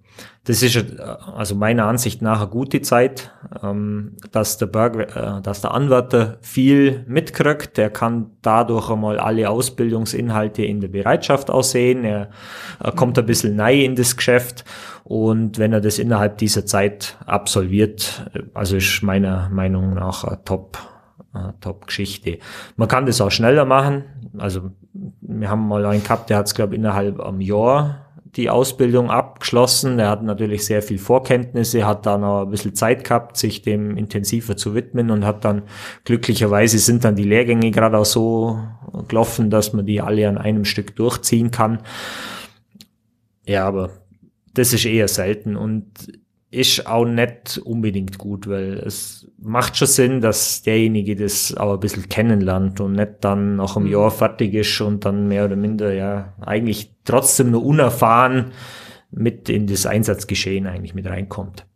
[SPEAKER 2] Das ist äh, also meiner Ansicht nach eine gute Zeit, ähm, dass der Berg, äh, dass der Anwärter viel mitkriegt. Der kann dadurch einmal alle Ausbildungsinhalte in der Bereitschaft aussehen. Er, er kommt ein bisschen neu in das Geschäft und wenn er das innerhalb dieser Zeit absolviert, also ist meiner Meinung nach eine Top, eine Top-Geschichte. Man kann das auch schneller machen. Also wir haben mal einen gehabt, der hat es glaube innerhalb einem Jahr die Ausbildung abgeschlossen. Er hat natürlich sehr viel Vorkenntnisse, hat dann auch ein bisschen Zeit gehabt, sich dem intensiver zu widmen und hat dann glücklicherweise sind dann die Lehrgänge gerade auch so gelaufen, dass man die alle an einem Stück durchziehen kann. Ja, aber das ist eher selten und ist auch nicht unbedingt gut, weil es macht schon Sinn, dass derjenige das auch ein bisschen kennenlernt und nicht dann nach einem mhm. Jahr fertig ist und dann mehr oder minder ja eigentlich trotzdem nur unerfahren mit in das Einsatzgeschehen eigentlich mit reinkommt.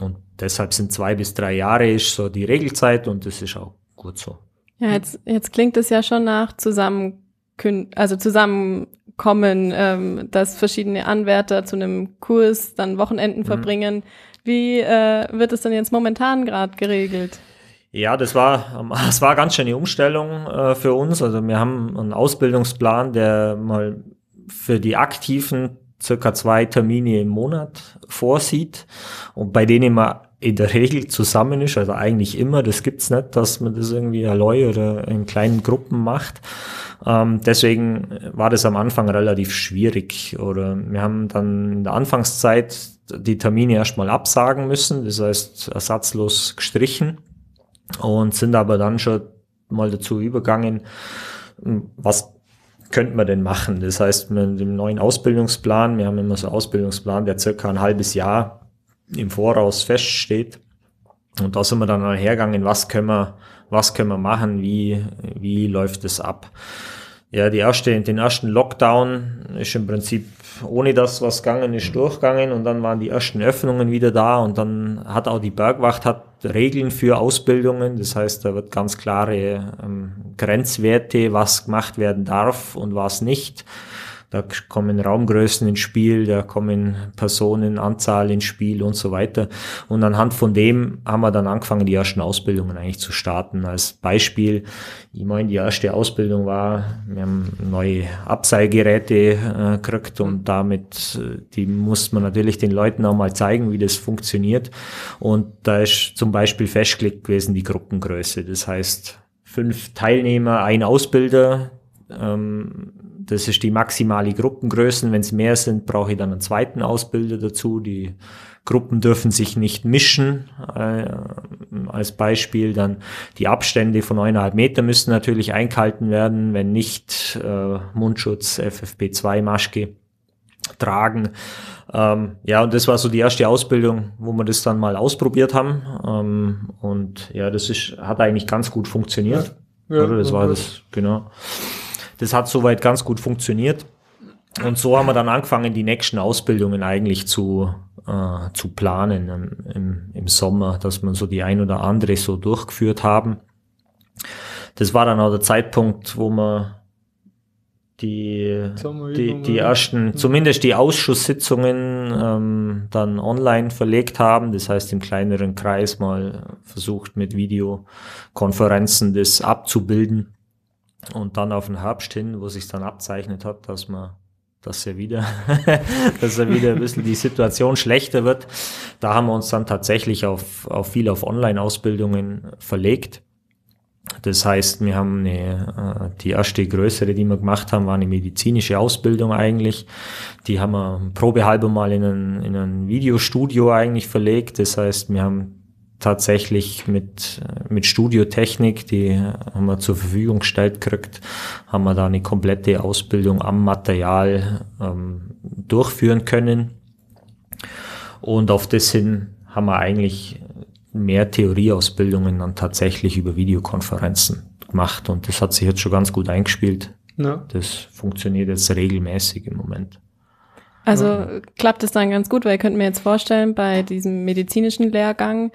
[SPEAKER 2] Und deshalb sind zwei bis drei Jahre ist so die Regelzeit und das ist auch gut so.
[SPEAKER 1] Ja, jetzt, jetzt klingt es ja schon nach zusammen, also zusammen kommen, ähm, dass verschiedene Anwärter zu einem Kurs dann Wochenenden mhm. verbringen. Wie äh, wird es denn jetzt momentan gerade geregelt?
[SPEAKER 2] Ja, das war, das war ganz schön eine Umstellung äh, für uns. Also wir haben einen Ausbildungsplan, der mal für die Aktiven circa zwei Termine im Monat vorsieht und bei denen man in der Regel zusammen ist, also eigentlich immer, das gibt's nicht, dass man das irgendwie allein oder in kleinen Gruppen macht. Ähm, deswegen war das am Anfang relativ schwierig. Oder wir haben dann in der Anfangszeit die Termine erstmal absagen müssen, das heißt ersatzlos gestrichen und sind aber dann schon mal dazu übergangen, was könnte man denn machen? Das heißt, mit dem neuen Ausbildungsplan, wir haben immer so einen Ausbildungsplan, der circa ein halbes Jahr im Voraus feststeht. Und da sind wir dann hergegangen, was können wir, was können wir machen, wie, wie läuft es ab? Ja, die erste, den ersten Lockdown ist im Prinzip ohne das, was gegangen ist, durchgegangen und dann waren die ersten Öffnungen wieder da und dann hat auch die Bergwacht hat Regeln für Ausbildungen. Das heißt, da wird ganz klare ähm, Grenzwerte, was gemacht werden darf und was nicht. Da kommen Raumgrößen ins Spiel, da kommen Personenanzahl ins Spiel und so weiter. Und anhand von dem haben wir dann angefangen, die ersten Ausbildungen eigentlich zu starten. Als Beispiel, ich meine, die erste Ausbildung war, wir haben neue Abseilgeräte äh, gekriegt und damit, äh, die muss man natürlich den Leuten auch mal zeigen, wie das funktioniert. Und da ist zum Beispiel festgelegt gewesen die Gruppengröße. Das heißt, fünf Teilnehmer, ein Ausbilder, ähm, das ist die maximale Gruppengröße. Wenn es mehr sind, brauche ich dann einen zweiten Ausbilder dazu. Die Gruppen dürfen sich nicht mischen. Äh, als Beispiel dann die Abstände von eineinhalb Meter müssen natürlich eingehalten werden. Wenn nicht, äh, Mundschutz, FFP2-Maske tragen. Ähm, ja, und das war so die erste Ausbildung, wo wir das dann mal ausprobiert haben. Ähm, und ja, das ist, hat eigentlich ganz gut funktioniert. Ja, ja, das war das, genau. Das hat soweit ganz gut funktioniert. Und so haben wir dann angefangen, die nächsten Ausbildungen eigentlich zu, äh, zu planen im, im Sommer, dass man so die ein oder andere so durchgeführt haben. Das war dann auch der Zeitpunkt, wo wir die, die, die ersten, zumindest die Ausschusssitzungen ähm, dann online verlegt haben. Das heißt, im kleineren Kreis mal versucht mit Videokonferenzen das abzubilden. Und dann auf den Herbst hin, wo sich dann abzeichnet hat, dass man dass er wieder, dass er wieder ein bisschen die Situation schlechter wird. Da haben wir uns dann tatsächlich auf, auf viel auf Online-Ausbildungen verlegt. Das heißt, wir haben eine, äh, die erste größere, die wir gemacht haben, war eine medizinische Ausbildung eigentlich. Die haben wir probehalber mal in ein, in ein Videostudio eigentlich verlegt. Das heißt, wir haben tatsächlich mit, mit Studiotechnik, die haben wir zur Verfügung gestellt gekriegt, haben wir da eine komplette Ausbildung am Material ähm, durchführen können. Und auf das hin haben wir eigentlich mehr Theorieausbildungen dann tatsächlich über Videokonferenzen gemacht. Und das hat sich jetzt schon ganz gut eingespielt. Ja. Das funktioniert jetzt regelmäßig im Moment.
[SPEAKER 1] Also klappt es dann ganz gut, weil ihr könnt mir jetzt vorstellen, bei diesem medizinischen Lehrgang,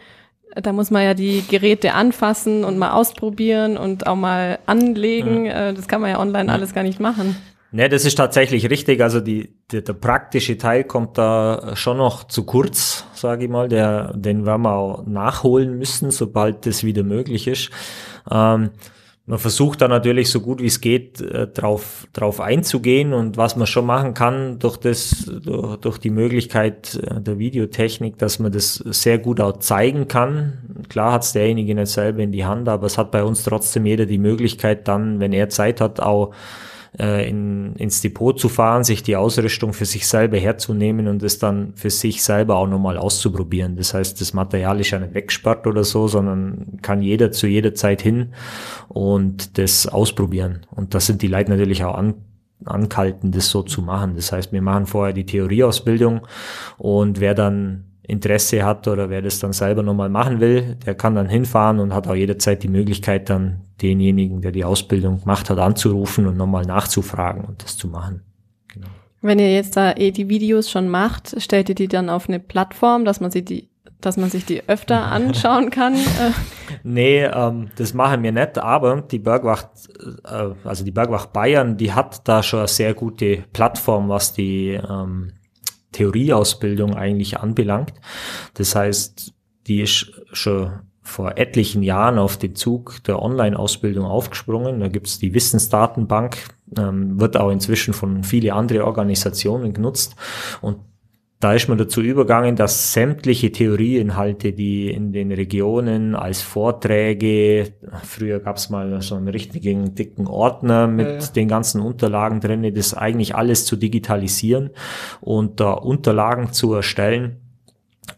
[SPEAKER 1] da muss man ja die Geräte anfassen und mal ausprobieren und auch mal anlegen. Ja. Äh, das kann man ja online alles gar nicht machen.
[SPEAKER 2] Ne, das ist tatsächlich richtig. Also die, der, der praktische Teil kommt da schon noch zu kurz, sage ich mal. Der, den werden wir auch nachholen müssen, sobald das wieder möglich ist. Ähm, man versucht da natürlich so gut wie es geht äh, drauf, drauf einzugehen und was man schon machen kann durch das, durch, durch die Möglichkeit äh, der Videotechnik, dass man das sehr gut auch zeigen kann. Klar hat es derjenige nicht selber in die Hand, aber es hat bei uns trotzdem jeder die Möglichkeit dann, wenn er Zeit hat, auch äh, in, ins Depot zu fahren, sich die Ausrüstung für sich selber herzunehmen und es dann für sich selber auch nochmal auszuprobieren. Das heißt, das Material ist ja nicht weggesperrt oder so, sondern kann jeder zu jeder Zeit hin und das ausprobieren. Und das sind die Leute natürlich auch an, ankalten, das so zu machen. Das heißt, wir machen vorher die Theorieausbildung und wer dann Interesse hat oder wer das dann selber nochmal machen will, der kann dann hinfahren und hat auch jederzeit die Möglichkeit, dann denjenigen, der die Ausbildung gemacht hat, anzurufen und nochmal nachzufragen und das zu machen.
[SPEAKER 1] Genau. Wenn ihr jetzt da eh die Videos schon macht, stellt ihr die dann auf eine Plattform, dass man sie die dass man sich die öfter anschauen kann?
[SPEAKER 2] nee, ähm, das machen wir nicht, aber die Bergwacht, äh, also die Bergwacht Bayern, die hat da schon eine sehr gute Plattform, was die ähm, Theorieausbildung eigentlich anbelangt. Das heißt, die ist schon vor etlichen Jahren auf den Zug der Online-Ausbildung aufgesprungen. Da gibt's die Wissensdatenbank, ähm, wird auch inzwischen von viele andere Organisationen genutzt. Und da ist man dazu übergegangen, dass sämtliche Theorieinhalte, die in den Regionen als Vorträge, früher gab es mal so einen richtigen dicken Ordner mit ja. den ganzen Unterlagen drin, das eigentlich alles zu digitalisieren und da Unterlagen zu erstellen,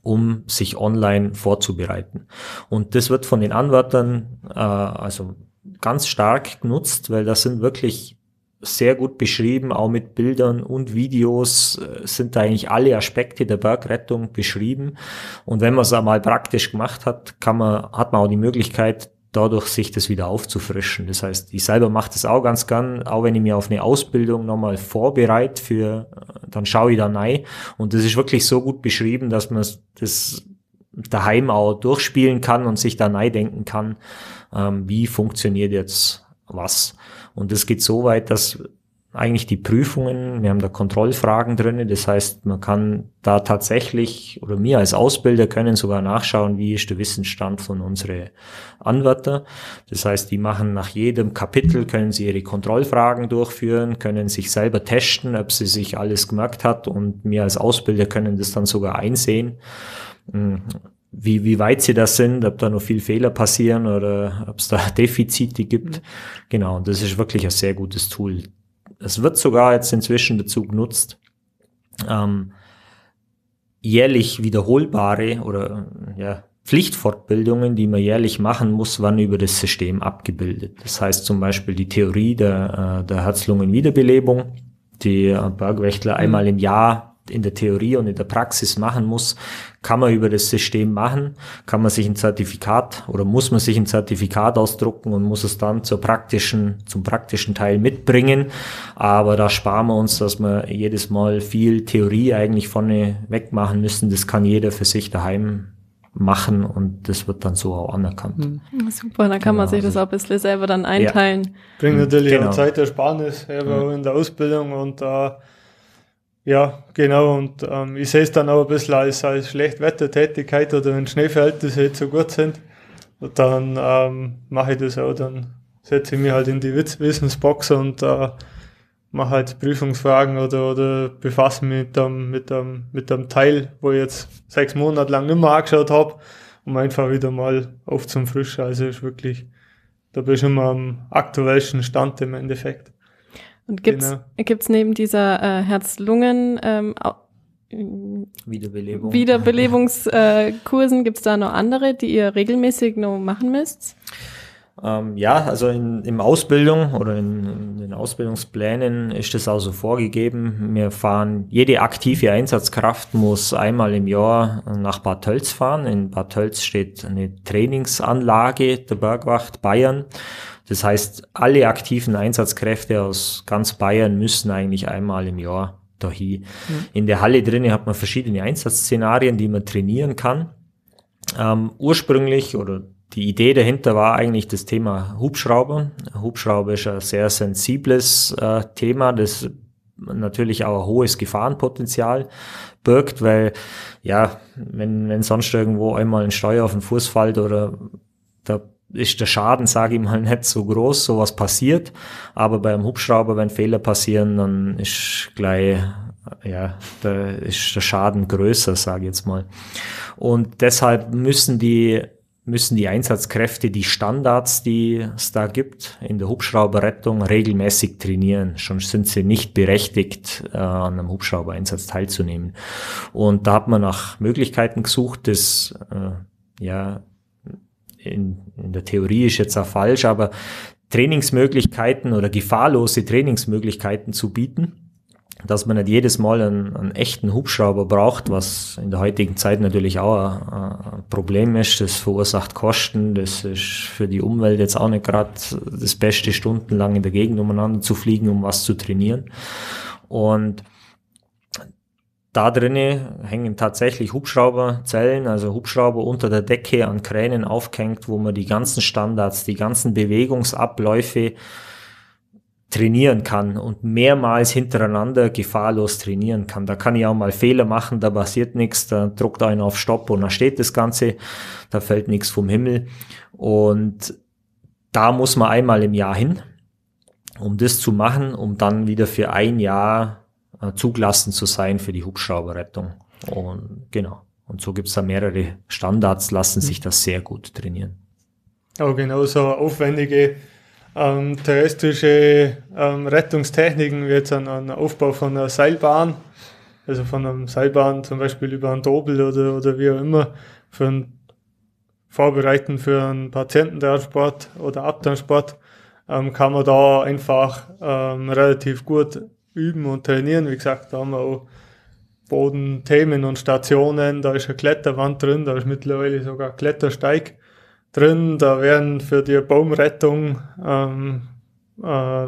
[SPEAKER 2] um sich online vorzubereiten. Und das wird von den Anwärtern äh, also ganz stark genutzt, weil das sind wirklich sehr gut beschrieben, auch mit Bildern und Videos äh, sind da eigentlich alle Aspekte der Bergrettung beschrieben. Und wenn man es einmal praktisch gemacht hat, kann man, hat man auch die Möglichkeit, dadurch sich das wieder aufzufrischen. Das heißt, ich selber mache das auch ganz gern, auch wenn ich mir auf eine Ausbildung nochmal vorbereite für, äh, dann schaue ich da rein. Und das ist wirklich so gut beschrieben, dass man das daheim auch durchspielen kann und sich da neu denken kann, ähm, wie funktioniert jetzt was. Und das geht so weit, dass eigentlich die Prüfungen, wir haben da Kontrollfragen drin, das heißt, man kann da tatsächlich, oder wir als Ausbilder können sogar nachschauen, wie ist der Wissensstand von unseren Anwärter. Das heißt, die machen nach jedem Kapitel, können sie ihre Kontrollfragen durchführen, können sich selber testen, ob sie sich alles gemerkt hat. Und wir als Ausbilder können das dann sogar einsehen wie, wie weit sie das sind, ob da noch viel Fehler passieren oder ob es da Defizite gibt. Mhm. Genau, und das ist wirklich ein sehr gutes Tool. Es wird sogar jetzt inzwischen dazu genutzt, ähm, jährlich wiederholbare oder ja, Pflichtfortbildungen, die man jährlich machen muss, werden über das System abgebildet. Das heißt zum Beispiel die Theorie der, äh, der Herz-Lungen-Wiederbelebung, die Bergwächtler mhm. einmal im Jahr in der Theorie und in der Praxis machen muss, kann man über das System machen, kann man sich ein Zertifikat oder muss man sich ein Zertifikat ausdrucken und muss es dann zur praktischen, zum praktischen Teil mitbringen. Aber da sparen wir uns, dass wir jedes Mal viel Theorie eigentlich vorne wegmachen müssen. Das kann jeder für sich daheim machen und das wird dann so auch anerkannt.
[SPEAKER 1] Mhm. Super, dann kann genau, man sich das auch ein bisschen selber dann einteilen. Ja.
[SPEAKER 3] Bringt natürlich genau. auch Zeitersparnis ja. in der Ausbildung und äh, ja, genau. Und ähm, ich sehe es dann auch ein bisschen als, als Schlechtwettertätigkeit oder wenn Schneeverhältnisse jetzt so gut sind, dann ähm, mache ich das auch. Dann setze ich mich halt in die Wissensbox und äh, mache halt Prüfungsfragen oder, oder befasse mich mit dem, mit, dem, mit dem Teil, wo ich jetzt sechs Monate lang nicht mehr angeschaut habe, um einfach wieder mal aufzufrischen. Also ist wirklich, da bin ich immer am aktuellsten Stand im Endeffekt.
[SPEAKER 1] Und gibt's genau. gibt's neben dieser äh, Herz-Lungen ähm,
[SPEAKER 2] Wiederbelebung.
[SPEAKER 1] Wiederbelebungskursen, äh, gibt's da noch andere, die ihr regelmäßig noch machen müsst?
[SPEAKER 2] Ähm, ja, also in, in Ausbildung oder in, in, den Ausbildungsplänen ist das auch so vorgegeben. Wir fahren, jede aktive Einsatzkraft muss einmal im Jahr nach Bad Tölz fahren. In Bad Tölz steht eine Trainingsanlage der Bergwacht Bayern. Das heißt, alle aktiven Einsatzkräfte aus ganz Bayern müssen eigentlich einmal im Jahr dahin. Mhm. In der Halle drinnen hat man verschiedene Einsatzszenarien, die man trainieren kann. Ähm, ursprünglich oder die Idee dahinter war eigentlich das Thema Hubschrauber. Hubschrauber ist ein sehr sensibles äh, Thema, das natürlich auch ein hohes Gefahrenpotenzial birgt, weil ja, wenn, wenn sonst irgendwo einmal ein Steuer auf den Fuß fällt oder da ist der Schaden, sage ich mal, nicht so groß, sowas passiert. Aber beim Hubschrauber, wenn Fehler passieren, dann ist gleich, ja, da ist der Schaden größer, sage ich jetzt mal. Und deshalb müssen die müssen die Einsatzkräfte die Standards, die es da gibt, in der Hubschrauberrettung regelmäßig trainieren. Schon sind sie nicht berechtigt, äh, an einem Hubschraubereinsatz teilzunehmen. Und da hat man nach Möglichkeiten gesucht, das äh, ja in, in der Theorie ist jetzt auch falsch, aber Trainingsmöglichkeiten oder gefahrlose Trainingsmöglichkeiten zu bieten dass man nicht jedes Mal einen, einen, echten Hubschrauber braucht, was in der heutigen Zeit natürlich auch ein, ein, Problem ist. Das verursacht Kosten. Das ist für die Umwelt jetzt auch nicht gerade das Beste, stundenlang in der Gegend umeinander zu fliegen, um was zu trainieren. Und da drinnen hängen tatsächlich Hubschrauberzellen, also Hubschrauber unter der Decke an Kränen aufgehängt, wo man die ganzen Standards, die ganzen Bewegungsabläufe trainieren kann und mehrmals hintereinander gefahrlos trainieren kann. Da kann ich auch mal Fehler machen, da passiert nichts, da druckt einer auf Stopp und da steht das Ganze, da fällt nichts vom Himmel. Und da muss man einmal im Jahr hin, um das zu machen, um dann wieder für ein Jahr zugelassen zu sein für die Hubschrauberrettung. Und genau. Und so gibt's da mehrere Standards, lassen sich das sehr gut trainieren.
[SPEAKER 3] Aber genauso aufwendige ähm, terrestrische ähm, Rettungstechniken, wie jetzt ein, ein Aufbau von einer Seilbahn, also von einer Seilbahn zum Beispiel über einen Dobel oder, oder wie auch immer, für ein Vorbereiten für einen Patiententransport oder Abtransport, ähm, kann man da einfach ähm, relativ gut üben und trainieren. Wie gesagt, da haben wir auch Bodenthemen und Stationen, da ist eine Kletterwand drin, da ist mittlerweile sogar ein Klettersteig drin. Da werden für die Baumrettung, ähm, äh,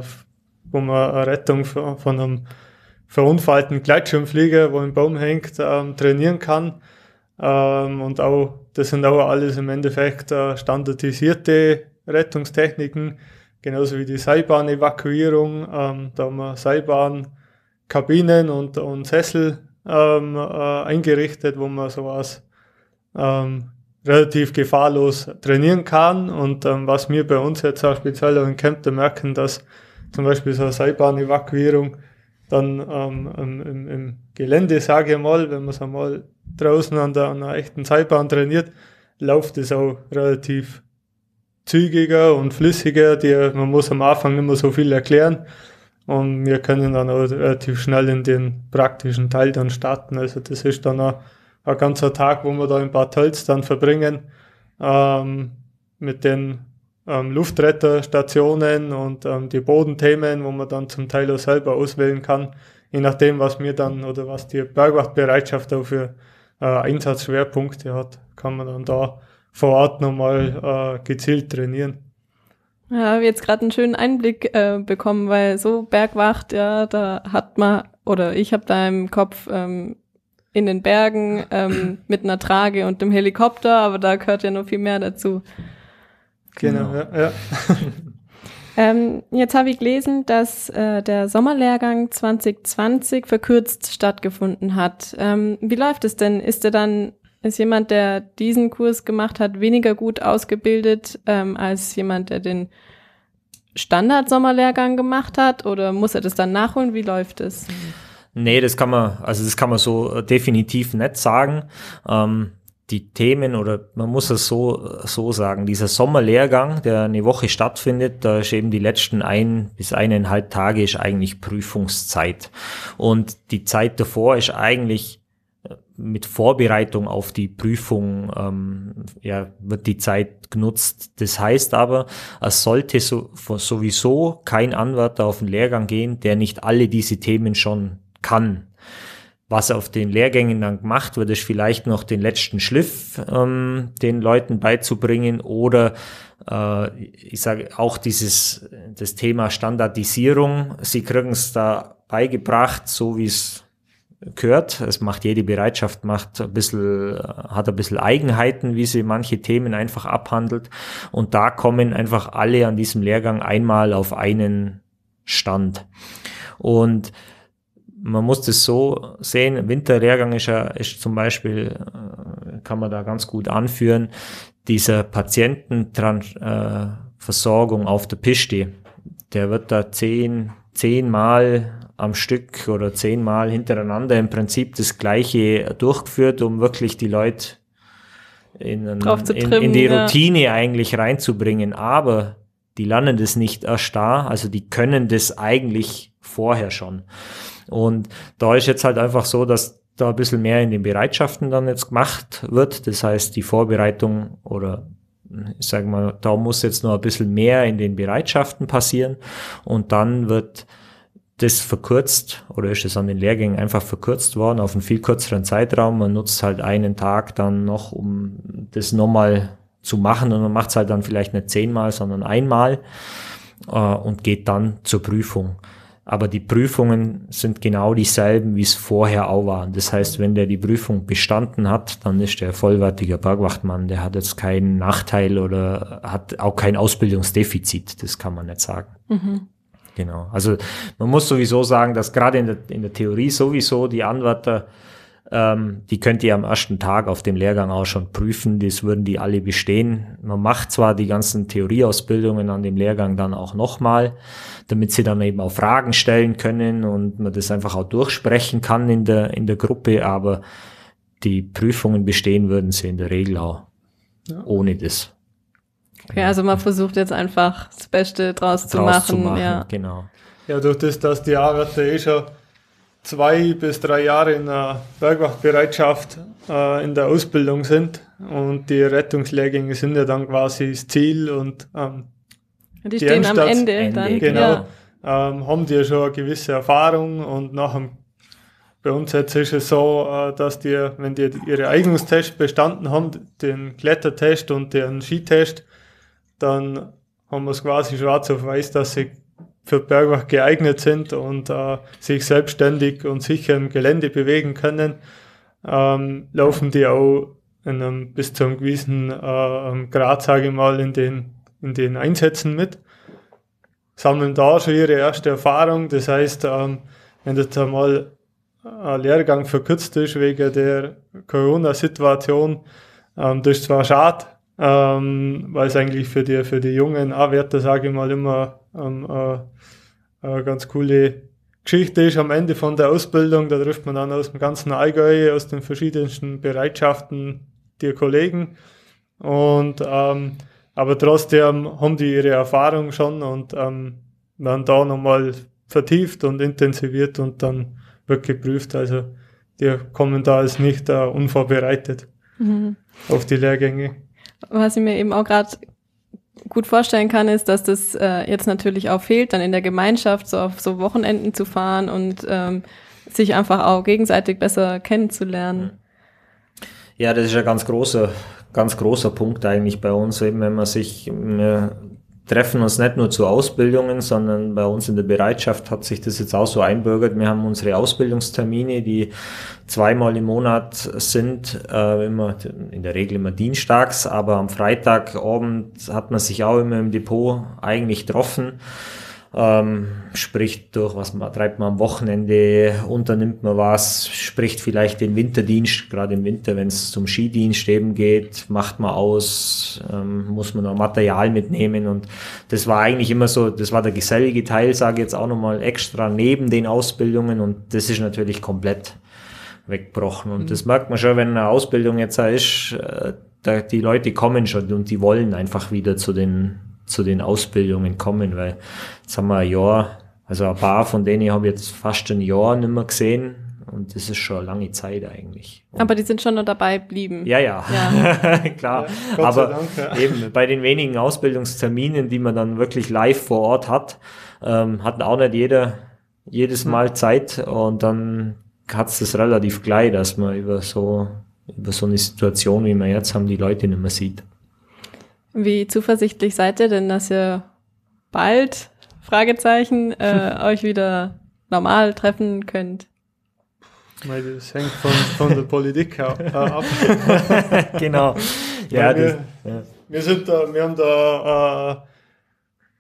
[SPEAKER 3] wo man eine Rettung von einem verunfallten Gleitschirmflieger, wo ein Baum hängt, ähm, trainieren kann. Ähm, und auch, das sind auch alles im Endeffekt äh, standardisierte Rettungstechniken, genauso wie die Seilbahnevakuierung. Ähm, da haben wir Seilbahnkabinen und, und Sessel ähm, äh, eingerichtet, wo man sowas ähm, relativ gefahrlos trainieren kann. Und ähm, was wir bei uns jetzt auch speziell in Kempten merken, dass zum Beispiel so eine Seilbahnevakuierung dann ähm, im, im, Gelände, sage ich mal, wenn man es einmal draußen an, der, an einer echten Seilbahn trainiert, läuft es auch relativ zügiger und flüssiger. Die, man muss am Anfang nicht mehr so viel erklären. Und wir können dann auch relativ schnell in den praktischen Teil dann starten. Also das ist dann auch ein ganzer Tag, wo wir da in Bad Tölz dann verbringen, ähm, mit den ähm, Luftretterstationen und ähm, die Bodenthemen, wo man dann zum Teil auch selber auswählen kann, je nachdem, was mir dann oder was die Bergwachtbereitschaft auch für äh, Einsatzschwerpunkte hat, kann man dann da vor Ort nochmal äh, gezielt trainieren.
[SPEAKER 1] Ja, habe jetzt gerade einen schönen Einblick äh, bekommen, weil so Bergwacht, ja, da hat man, oder ich habe da im Kopf ähm, in den Bergen ähm, mit einer Trage und einem Helikopter, aber da gehört ja noch viel mehr dazu.
[SPEAKER 3] Genau, genau. ja. ja.
[SPEAKER 1] ähm, jetzt habe ich gelesen, dass äh, der Sommerlehrgang 2020 verkürzt stattgefunden hat. Ähm, wie läuft es denn? Ist er dann, ist jemand, der diesen Kurs gemacht hat, weniger gut ausgebildet ähm, als jemand, der den Standard-Sommerlehrgang gemacht hat? Oder muss er das dann nachholen? Wie läuft es?
[SPEAKER 2] Nee, das kann man, also das kann man so äh, definitiv nicht sagen. Ähm, die Themen oder man muss es so, so sagen, dieser Sommerlehrgang, der eine Woche stattfindet, da ist eben die letzten ein bis eineinhalb Tage ist eigentlich Prüfungszeit. Und die Zeit davor ist eigentlich äh, mit Vorbereitung auf die Prüfung ähm, ja, wird die Zeit genutzt. Das heißt aber, es sollte so, sowieso kein Anwärter auf den Lehrgang gehen, der nicht alle diese Themen schon kann. Was auf den Lehrgängen dann gemacht wird, ist vielleicht noch den letzten Schliff ähm, den Leuten beizubringen oder äh, ich sage auch dieses das Thema Standardisierung. Sie kriegen es da beigebracht, so wie es gehört. Es macht jede Bereitschaft, macht ein bisschen, hat ein bisschen Eigenheiten, wie sie manche Themen einfach abhandelt. Und da kommen einfach alle an diesem Lehrgang einmal auf einen Stand. Und man muss das so sehen, Winterlehrgang ist ja, ist zum Beispiel, äh, kann man da ganz gut anführen, dieser Patientenversorgung auf der Piste, der wird da zehn, zehnmal am Stück oder zehnmal hintereinander im Prinzip das Gleiche durchgeführt, um wirklich die Leute in, in, in die Routine ja. eigentlich reinzubringen. Aber die lernen das nicht erst da, also die können das eigentlich vorher schon. Und da ist jetzt halt einfach so, dass da ein bisschen mehr in den Bereitschaften dann jetzt gemacht wird. Das heißt, die Vorbereitung oder ich sage mal, da muss jetzt noch ein bisschen mehr in den Bereitschaften passieren und dann wird das verkürzt oder ist es an den Lehrgängen einfach verkürzt worden auf einen viel kürzeren Zeitraum. Man nutzt halt einen Tag dann noch, um das nochmal zu machen und man macht es halt dann vielleicht nicht zehnmal, sondern einmal äh, und geht dann zur Prüfung. Aber die Prüfungen sind genau dieselben, wie es vorher auch waren. Das heißt, wenn der die Prüfung bestanden hat, dann ist der vollwertiger Bergwachtmann. Der hat jetzt keinen Nachteil oder hat auch kein Ausbildungsdefizit. Das kann man nicht sagen. Mhm. Genau. Also man muss sowieso sagen, dass gerade in der, in der Theorie sowieso die Anwärter ähm, die könnt ihr am ersten Tag auf dem Lehrgang auch schon prüfen. Das würden die alle bestehen. Man macht zwar die ganzen Theorieausbildungen an dem Lehrgang dann auch nochmal, damit sie dann eben auch Fragen stellen können und man das einfach auch durchsprechen kann in der, in der Gruppe, aber die Prüfungen bestehen würden sie in der Regel auch ja. ohne das.
[SPEAKER 1] Okay, also man versucht jetzt einfach das Beste draus, draus zu machen. Zu machen ja.
[SPEAKER 2] Genau.
[SPEAKER 3] Ja, durch das, dass die Arbeiter eh schon zwei bis drei Jahre in der Bergwachtbereitschaft äh, in der Ausbildung sind und die Rettungslehrgänge sind ja dann quasi das Ziel und ähm,
[SPEAKER 1] die, die stehen am Ende, Ende dann.
[SPEAKER 3] Genau, ja. ähm, haben die ja schon eine gewisse Erfahrung und nach dem, bei uns jetzt ist es so, äh, dass die, wenn die ihre Eignungstest bestanden haben, den Klettertest und den Skitest, dann haben wir es quasi schwarz auf weiß, dass sie für Bergwacht geeignet sind und äh, sich selbstständig und sicher im Gelände bewegen können, ähm, laufen die auch in einem, bis zu einem gewissen äh, Grad, sage ich mal, in den, in den Einsätzen mit, sammeln da schon ihre erste Erfahrung. Das heißt, ähm, wenn jetzt einmal ein Lehrgang verkürzt ist wegen der Corona-Situation, ähm, das ist zwar schade, ähm, weil es eigentlich für die, für die jungen Anwärter, sage ich mal, immer ähm, äh, eine ganz coole Geschichte ist am Ende von der Ausbildung. Da trifft man dann aus dem ganzen Allgäu, aus den verschiedensten Bereitschaften die Kollegen. Und ähm, aber trotzdem haben die ihre Erfahrung schon und ähm, werden da nochmal vertieft und intensiviert und dann wird geprüft. Also die kommen da als nicht uh, unvorbereitet mhm. auf die Lehrgänge.
[SPEAKER 1] Was ich mir eben auch gerade gut vorstellen kann, ist, dass das äh, jetzt natürlich auch fehlt, dann in der Gemeinschaft so auf so Wochenenden zu fahren und ähm, sich einfach auch gegenseitig besser kennenzulernen.
[SPEAKER 2] Ja, das ist ein ganz großer, ganz großer Punkt eigentlich bei uns, eben wenn man sich, treffen uns nicht nur zu Ausbildungen, sondern bei uns in der Bereitschaft hat sich das jetzt auch so einbürgert. Wir haben unsere Ausbildungstermine, die zweimal im Monat sind, äh, immer in der Regel immer dienstags, aber am Freitagabend hat man sich auch immer im Depot eigentlich getroffen ähm, spricht durch, was man treibt man am Wochenende, unternimmt man was, spricht vielleicht den Winterdienst, gerade im Winter, wenn es zum Skidienst eben geht, macht man aus, ähm, muss man noch Material mitnehmen und das war eigentlich immer so, das war der gesellige Teil, sage ich jetzt auch nochmal extra neben den Ausbildungen und das ist natürlich komplett weggebrochen und mhm. das merkt man schon, wenn eine Ausbildung jetzt da ist, äh, da, die Leute kommen schon und die wollen einfach wieder zu den zu den Ausbildungen kommen, weil jetzt haben wir ein Jahr, also ein paar von denen habe ich jetzt fast ein Jahr nicht mehr gesehen und das ist schon eine lange Zeit eigentlich. Und
[SPEAKER 1] aber die sind schon noch dabei geblieben.
[SPEAKER 2] Ja, ja, ja. klar. Ja, aber Dank, ja. eben bei den wenigen Ausbildungsterminen, die man dann wirklich live vor Ort hat, ähm, hat auch nicht jeder jedes hm. Mal Zeit und dann hat es das relativ gleich, dass man über so über so eine Situation, wie wir jetzt haben, die Leute nicht mehr sieht.
[SPEAKER 1] Wie zuversichtlich seid ihr denn, dass ihr bald, Fragezeichen, äh, euch wieder normal treffen könnt?
[SPEAKER 3] Das hängt von, von der Politik ab.
[SPEAKER 2] genau.
[SPEAKER 3] Ja, wir, ja. wir, sind da, wir haben da, äh,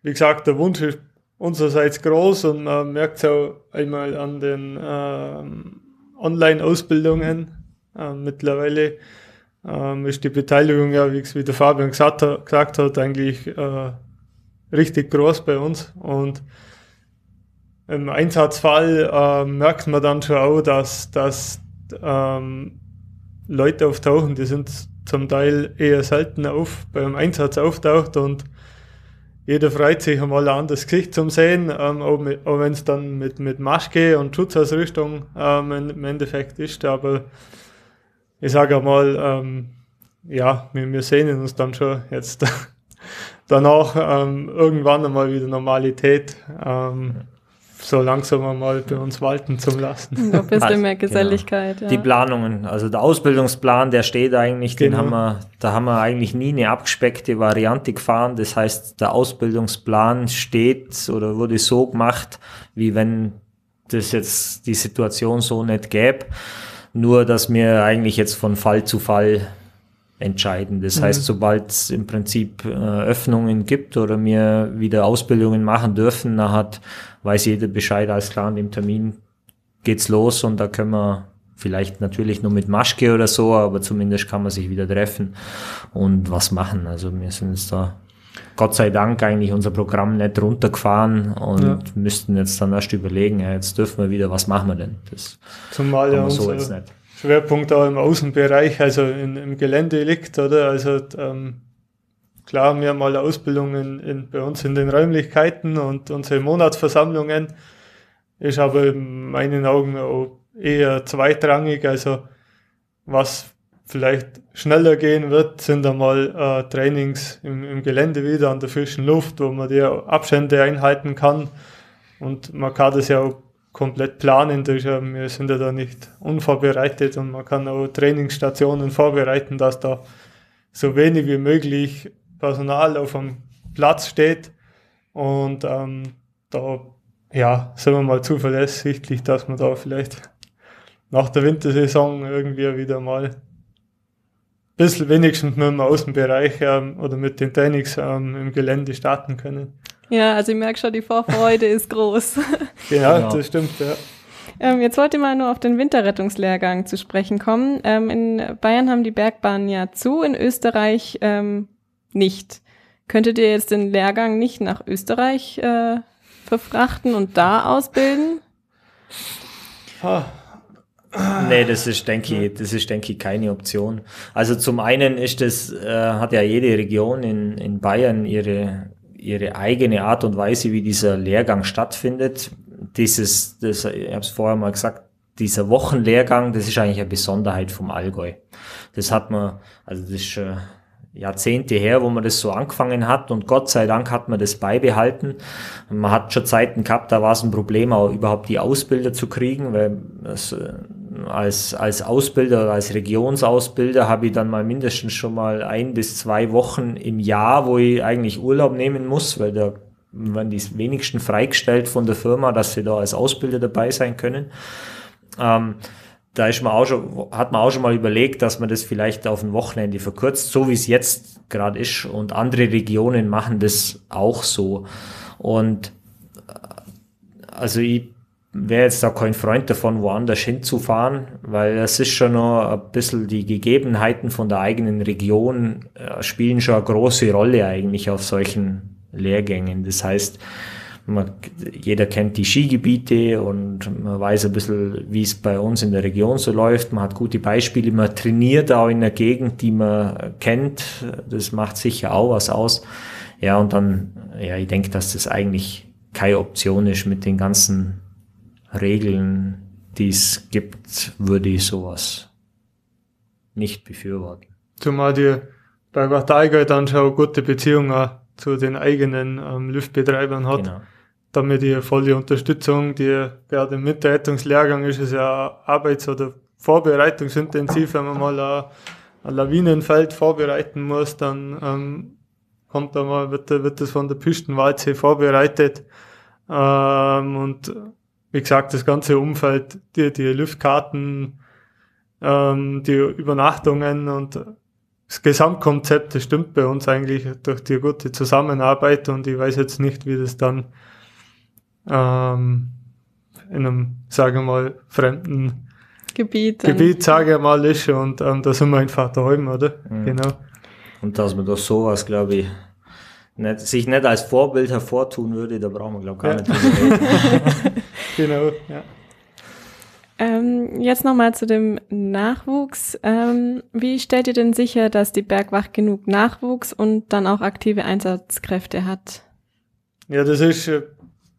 [SPEAKER 3] wie gesagt, der Wunsch ist unsererseits groß und man merkt es auch einmal an den äh, Online-Ausbildungen. Äh, mittlerweile ähm, ist die Beteiligung ja, wie, wie der Fabian gesagt, gesagt hat, eigentlich äh, richtig groß bei uns. Und im Einsatzfall äh, merkt man dann schon auch, dass, dass ähm, Leute auftauchen, die sind zum Teil eher selten auf beim Einsatz auftaucht und jeder freut sich einmal ein anderes Gesicht zum Sehen, ähm, auch, auch wenn es dann mit, mit Maske und Schutzausrüstung ähm, im Endeffekt ist. Aber ich sage einmal, ähm, ja, wir, wir sehnen uns dann schon jetzt danach ähm, irgendwann einmal wieder Normalität. Ähm, so langsam mal bei uns walten zu lassen.
[SPEAKER 1] Ein bisschen also, mehr Geselligkeit. Genau.
[SPEAKER 2] Ja. Die Planungen, also der Ausbildungsplan, der steht eigentlich, genau. den haben wir, da haben wir eigentlich nie eine abgespeckte Variante gefahren. Das heißt, der Ausbildungsplan steht oder wurde so gemacht, wie wenn das jetzt die Situation so nicht gäbe. Nur, dass wir eigentlich jetzt von Fall zu Fall entscheiden. Das mhm. heißt, sobald es im Prinzip äh, Öffnungen gibt oder wir wieder Ausbildungen machen dürfen, dann hat weiß jeder Bescheid, alles klar, an dem Termin geht's los und da können wir vielleicht natürlich nur mit Maschke oder so, aber zumindest kann man sich wieder treffen und was machen. Also wir sind jetzt da Gott sei Dank eigentlich unser Programm nicht runtergefahren und ja. müssten jetzt dann erst überlegen, ja, jetzt dürfen wir wieder, was machen wir denn? Das
[SPEAKER 3] Zumal ja so jetzt nicht. Schwerpunkt auch im Außenbereich, also in, im Gelände liegt, oder? Also ähm, Klar, wir haben alle Ausbildungen in, bei uns in den Räumlichkeiten und unsere Monatsversammlungen ist aber in meinen Augen auch eher zweitrangig. Also was vielleicht schneller gehen wird, sind einmal äh, Trainings im, im Gelände wieder an der frischen Luft, wo man die Abstände einhalten kann. Und man kann das ja auch komplett planen. Wir sind ja da nicht unvorbereitet und man kann auch Trainingsstationen vorbereiten, dass da so wenig wie möglich Personal auf dem Platz steht. Und ähm, da ja, sind wir mal zuversichtlich, dass wir da vielleicht nach der Wintersaison irgendwie wieder mal bisschen wenigstens mit dem Außenbereich ähm, oder mit den Trainings ähm, im Gelände starten können.
[SPEAKER 1] Ja, also ich merke schon, die Vorfreude ist groß.
[SPEAKER 3] Genau, genau, das stimmt, ja.
[SPEAKER 1] Ähm, jetzt wollte ich mal nur auf den Winterrettungslehrgang zu sprechen kommen. Ähm, in Bayern haben die Bergbahnen ja zu, in Österreich ähm, nicht. Könntet ihr jetzt den Lehrgang nicht nach Österreich äh, verfrachten und da ausbilden?
[SPEAKER 2] Ah. Nee, das ist, denke ich, das ist, denke ich, keine Option. Also zum einen ist das, äh, hat ja jede Region in, in Bayern ihre, ihre eigene Art und Weise, wie dieser Lehrgang stattfindet. Dieses, das, ich habe es vorher mal gesagt, dieser Wochenlehrgang, das ist eigentlich eine Besonderheit vom Allgäu. Das hat man, also das ist, äh, Jahrzehnte her, wo man das so angefangen hat und Gott sei Dank hat man das beibehalten. Man hat schon Zeiten gehabt, da war es ein Problem, auch überhaupt die Ausbilder zu kriegen, weil das, äh, als, als Ausbilder, als Regionsausbilder habe ich dann mal mindestens schon mal ein bis zwei Wochen im Jahr, wo ich eigentlich Urlaub nehmen muss, weil da werden die wenigsten freigestellt von der Firma, dass sie da als Ausbilder dabei sein können. Ähm, da ist man auch schon, hat man auch schon mal überlegt, dass man das vielleicht auf ein Wochenende verkürzt, so wie es jetzt gerade ist. Und andere Regionen machen das auch so. Und äh, also ich wäre jetzt da kein Freund davon, woanders hinzufahren, weil es ist schon noch ein bisschen die Gegebenheiten von der eigenen Region äh, spielen schon eine große Rolle eigentlich auf solchen Lehrgängen. Das heißt, man, jeder kennt die Skigebiete und man weiß ein bisschen, wie es bei uns in der Region so läuft. Man hat gute Beispiele, man trainiert auch in der Gegend, die man kennt. Das macht sicher auch was aus. Ja, und dann, ja, ich denke, dass das eigentlich keine Option ist mit den ganzen Regeln, die es gibt, würde ich sowas nicht befürworten.
[SPEAKER 3] Zumal die bei Tiger dann schon gute Beziehungen zu den eigenen ähm, Luftbetreibern hat. Genau damit die volle Unterstützung, die gerade im Mitrettungslehrgang ist es ja arbeits- oder vorbereitungsintensiv, wenn man mal ein, ein Lawinenfeld vorbereiten muss, dann ähm, kommt da mal, wird, wird das von der Pistenwalze vorbereitet. Ähm, und wie gesagt, das ganze Umfeld, die, die Luftkarten, ähm, die Übernachtungen und das Gesamtkonzept, das stimmt bei uns eigentlich durch die gute Zusammenarbeit und ich weiß jetzt nicht, wie das dann ähm, in einem, sagen wir mal, fremden
[SPEAKER 1] Gebiet,
[SPEAKER 3] Gebiet sage ich mal, ist und ähm, da sind wir einfach daheim, oder?
[SPEAKER 2] Mhm.
[SPEAKER 3] Genau.
[SPEAKER 2] Und dass man doch sowas, glaube ich, nicht, sich nicht als Vorbild hervortun würde, da brauchen wir, glaube ich, gar
[SPEAKER 3] Ja.
[SPEAKER 2] nicht drüber reden.
[SPEAKER 3] Genau, ja.
[SPEAKER 1] Ähm, jetzt nochmal zu dem Nachwuchs. Ähm, wie stellt ihr denn sicher, dass die Bergwacht genug Nachwuchs und dann auch aktive Einsatzkräfte hat?
[SPEAKER 3] Ja, das ist äh,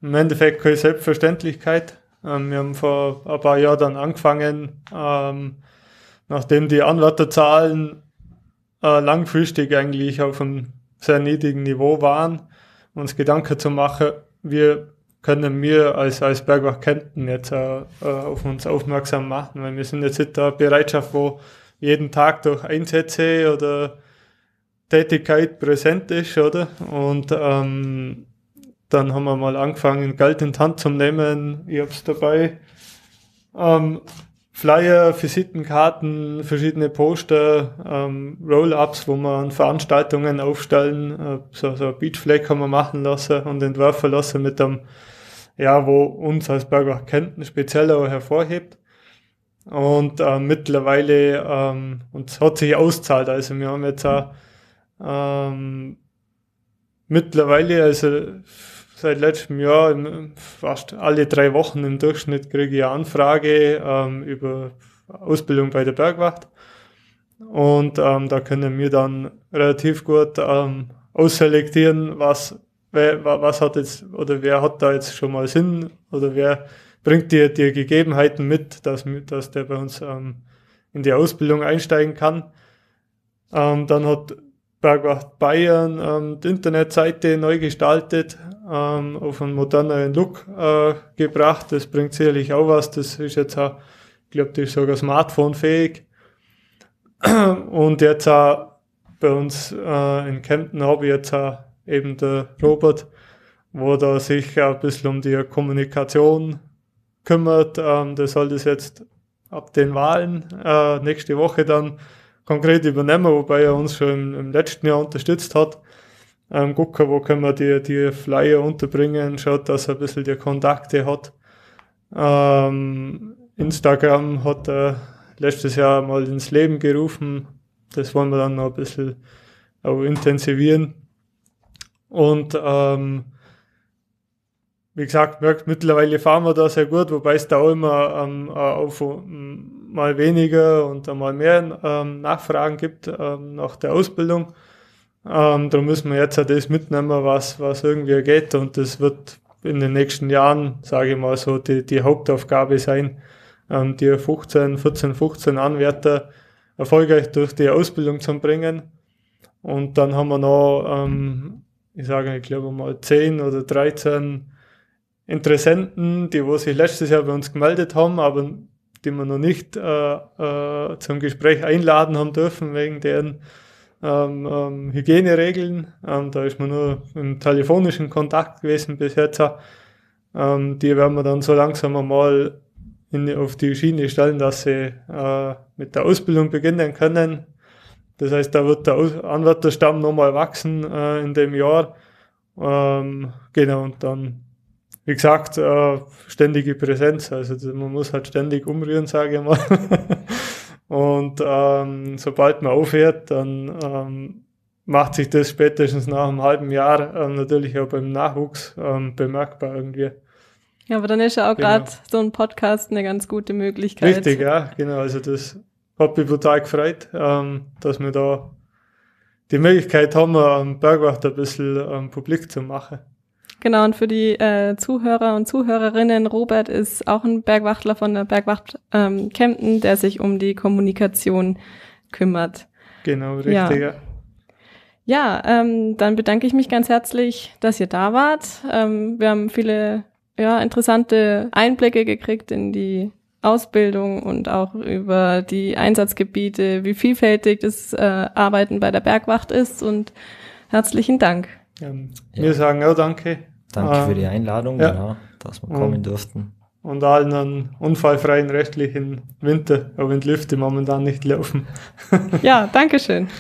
[SPEAKER 3] im Endeffekt keine Selbstverständlichkeit. Ähm, wir haben vor ein paar Jahren dann angefangen, ähm, nachdem die Anwärterzahlen äh, langfristig eigentlich auf einem sehr niedrigen Niveau waren, uns Gedanken zu machen, wie können wir als, als Bergwacht Kempten jetzt äh, äh, auf uns aufmerksam machen, weil wir sind jetzt in der Bereitschaft, wo jeden Tag durch Einsätze oder Tätigkeit präsent ist, oder? Und ähm, dann haben wir mal angefangen, Geld in die Hand zu nehmen. Ich hab's dabei. Ähm, Flyer, Visitenkarten, verschiedene Poster, ähm, Roll-Ups, wo wir an Veranstaltungen aufstellen. Äh, so, so Beachflag haben wir machen lassen und entwerfen lassen mit einem, ja, wo uns als Bergwacht Kempten speziell auch hervorhebt. Und äh, mittlerweile, ähm, und es hat sich auszahlt. Also wir haben jetzt auch ähm, mittlerweile, also seit letztem Jahr, fast alle drei Wochen im Durchschnitt kriege ich eine Anfrage ähm, über Ausbildung bei der Bergwacht. Und ähm, da können wir dann relativ gut ähm, ausselektieren, was, was hat jetzt oder wer hat da jetzt schon mal Sinn oder wer bringt dir die Gegebenheiten mit, dass, dass der bei uns ähm, in die Ausbildung einsteigen kann. Ähm, dann hat Bergwacht Bayern ähm, die Internetseite neu gestaltet, ähm, auf einen moderneren Look äh, gebracht. Das bringt sicherlich auch was. Das ist jetzt auch, ich glaube, das ist sogar smartphone-fähig. Und jetzt auch bei uns äh, in Kempten habe ich jetzt auch eben der Robert, wo da sich ein bisschen um die Kommunikation kümmert. Ähm, der soll das jetzt ab den Wahlen äh, nächste Woche dann konkret übernehmen, wobei er uns schon im, im letzten Jahr unterstützt hat. Ähm, gucken, wo können wir die, die Flyer unterbringen, schaut, dass er ein bisschen die Kontakte hat. Ähm, Instagram hat er letztes Jahr mal ins Leben gerufen. Das wollen wir dann noch ein bisschen intensivieren. Und ähm, wie gesagt, merkt, mittlerweile fahren wir da sehr gut, wobei es da auch immer ähm, äh, auf mal weniger und einmal mehr ähm, Nachfragen gibt ähm, nach der Ausbildung. Ähm, da müssen wir jetzt auch das mitnehmen, was, was irgendwie geht und das wird in den nächsten Jahren, sage ich mal so, die, die Hauptaufgabe sein, ähm, die 15, 14, 15 Anwärter erfolgreich durch die Ausbildung zu bringen. Und dann haben wir noch, ähm, ich sage, ich glaube mal 10 oder 13 Interessenten, die wo sich letztes Jahr bei uns gemeldet haben, aber die wir noch nicht äh, äh, zum Gespräch einladen haben dürfen wegen deren ähm, ähm, Hygieneregeln. Ähm, da ist man nur im telefonischen Kontakt gewesen bis jetzt. Ähm, die werden wir dann so langsam einmal in, auf die Schiene stellen, dass sie äh, mit der Ausbildung beginnen können. Das heißt, da wird der Anwärterstamm nochmal wachsen äh, in dem Jahr. Ähm, genau, und dann wie gesagt, äh, ständige Präsenz. Also man muss halt ständig umrühren, sage ich mal. Und ähm, sobald man aufhört, dann ähm, macht sich das spätestens nach einem halben Jahr ähm, natürlich auch beim Nachwuchs ähm, bemerkbar irgendwie.
[SPEAKER 1] Ja, aber dann ist ja auch
[SPEAKER 3] Genau.
[SPEAKER 1] gerade so ein Podcast eine ganz gute Möglichkeit.
[SPEAKER 3] Richtig, ja, genau. Also das hat mich brutal gefreut, ähm, dass wir da die Möglichkeit haben, am Bergwacht ein bisschen ähm, publik zu machen.
[SPEAKER 1] Genau, und für die äh, Zuhörer und Zuhörerinnen, Robert ist auch ein Bergwachtler von der Bergwacht ähm, Kempten, der sich um die Kommunikation kümmert.
[SPEAKER 3] Genau, richtig,
[SPEAKER 1] Ja.
[SPEAKER 3] ja.
[SPEAKER 1] Ja, ähm, dann bedanke ich mich ganz herzlich, dass ihr da wart. Ähm, wir haben viele ja, interessante Einblicke gekriegt in die Ausbildung und auch über die Einsatzgebiete, wie vielfältig das äh, Arbeiten bei der Bergwacht ist und herzlichen Dank.
[SPEAKER 3] Ähm,
[SPEAKER 2] Ja.
[SPEAKER 3] Wir sagen auch danke.
[SPEAKER 2] Danke
[SPEAKER 3] Ähm,
[SPEAKER 2] für die Einladung,
[SPEAKER 3] ja.
[SPEAKER 2] genau, dass wir
[SPEAKER 3] Und-
[SPEAKER 2] kommen durften.
[SPEAKER 3] und allen einen unfallfreien restlichen Winter, auch wenn die Lüfte momentan nicht laufen.
[SPEAKER 1] ja, danke schön.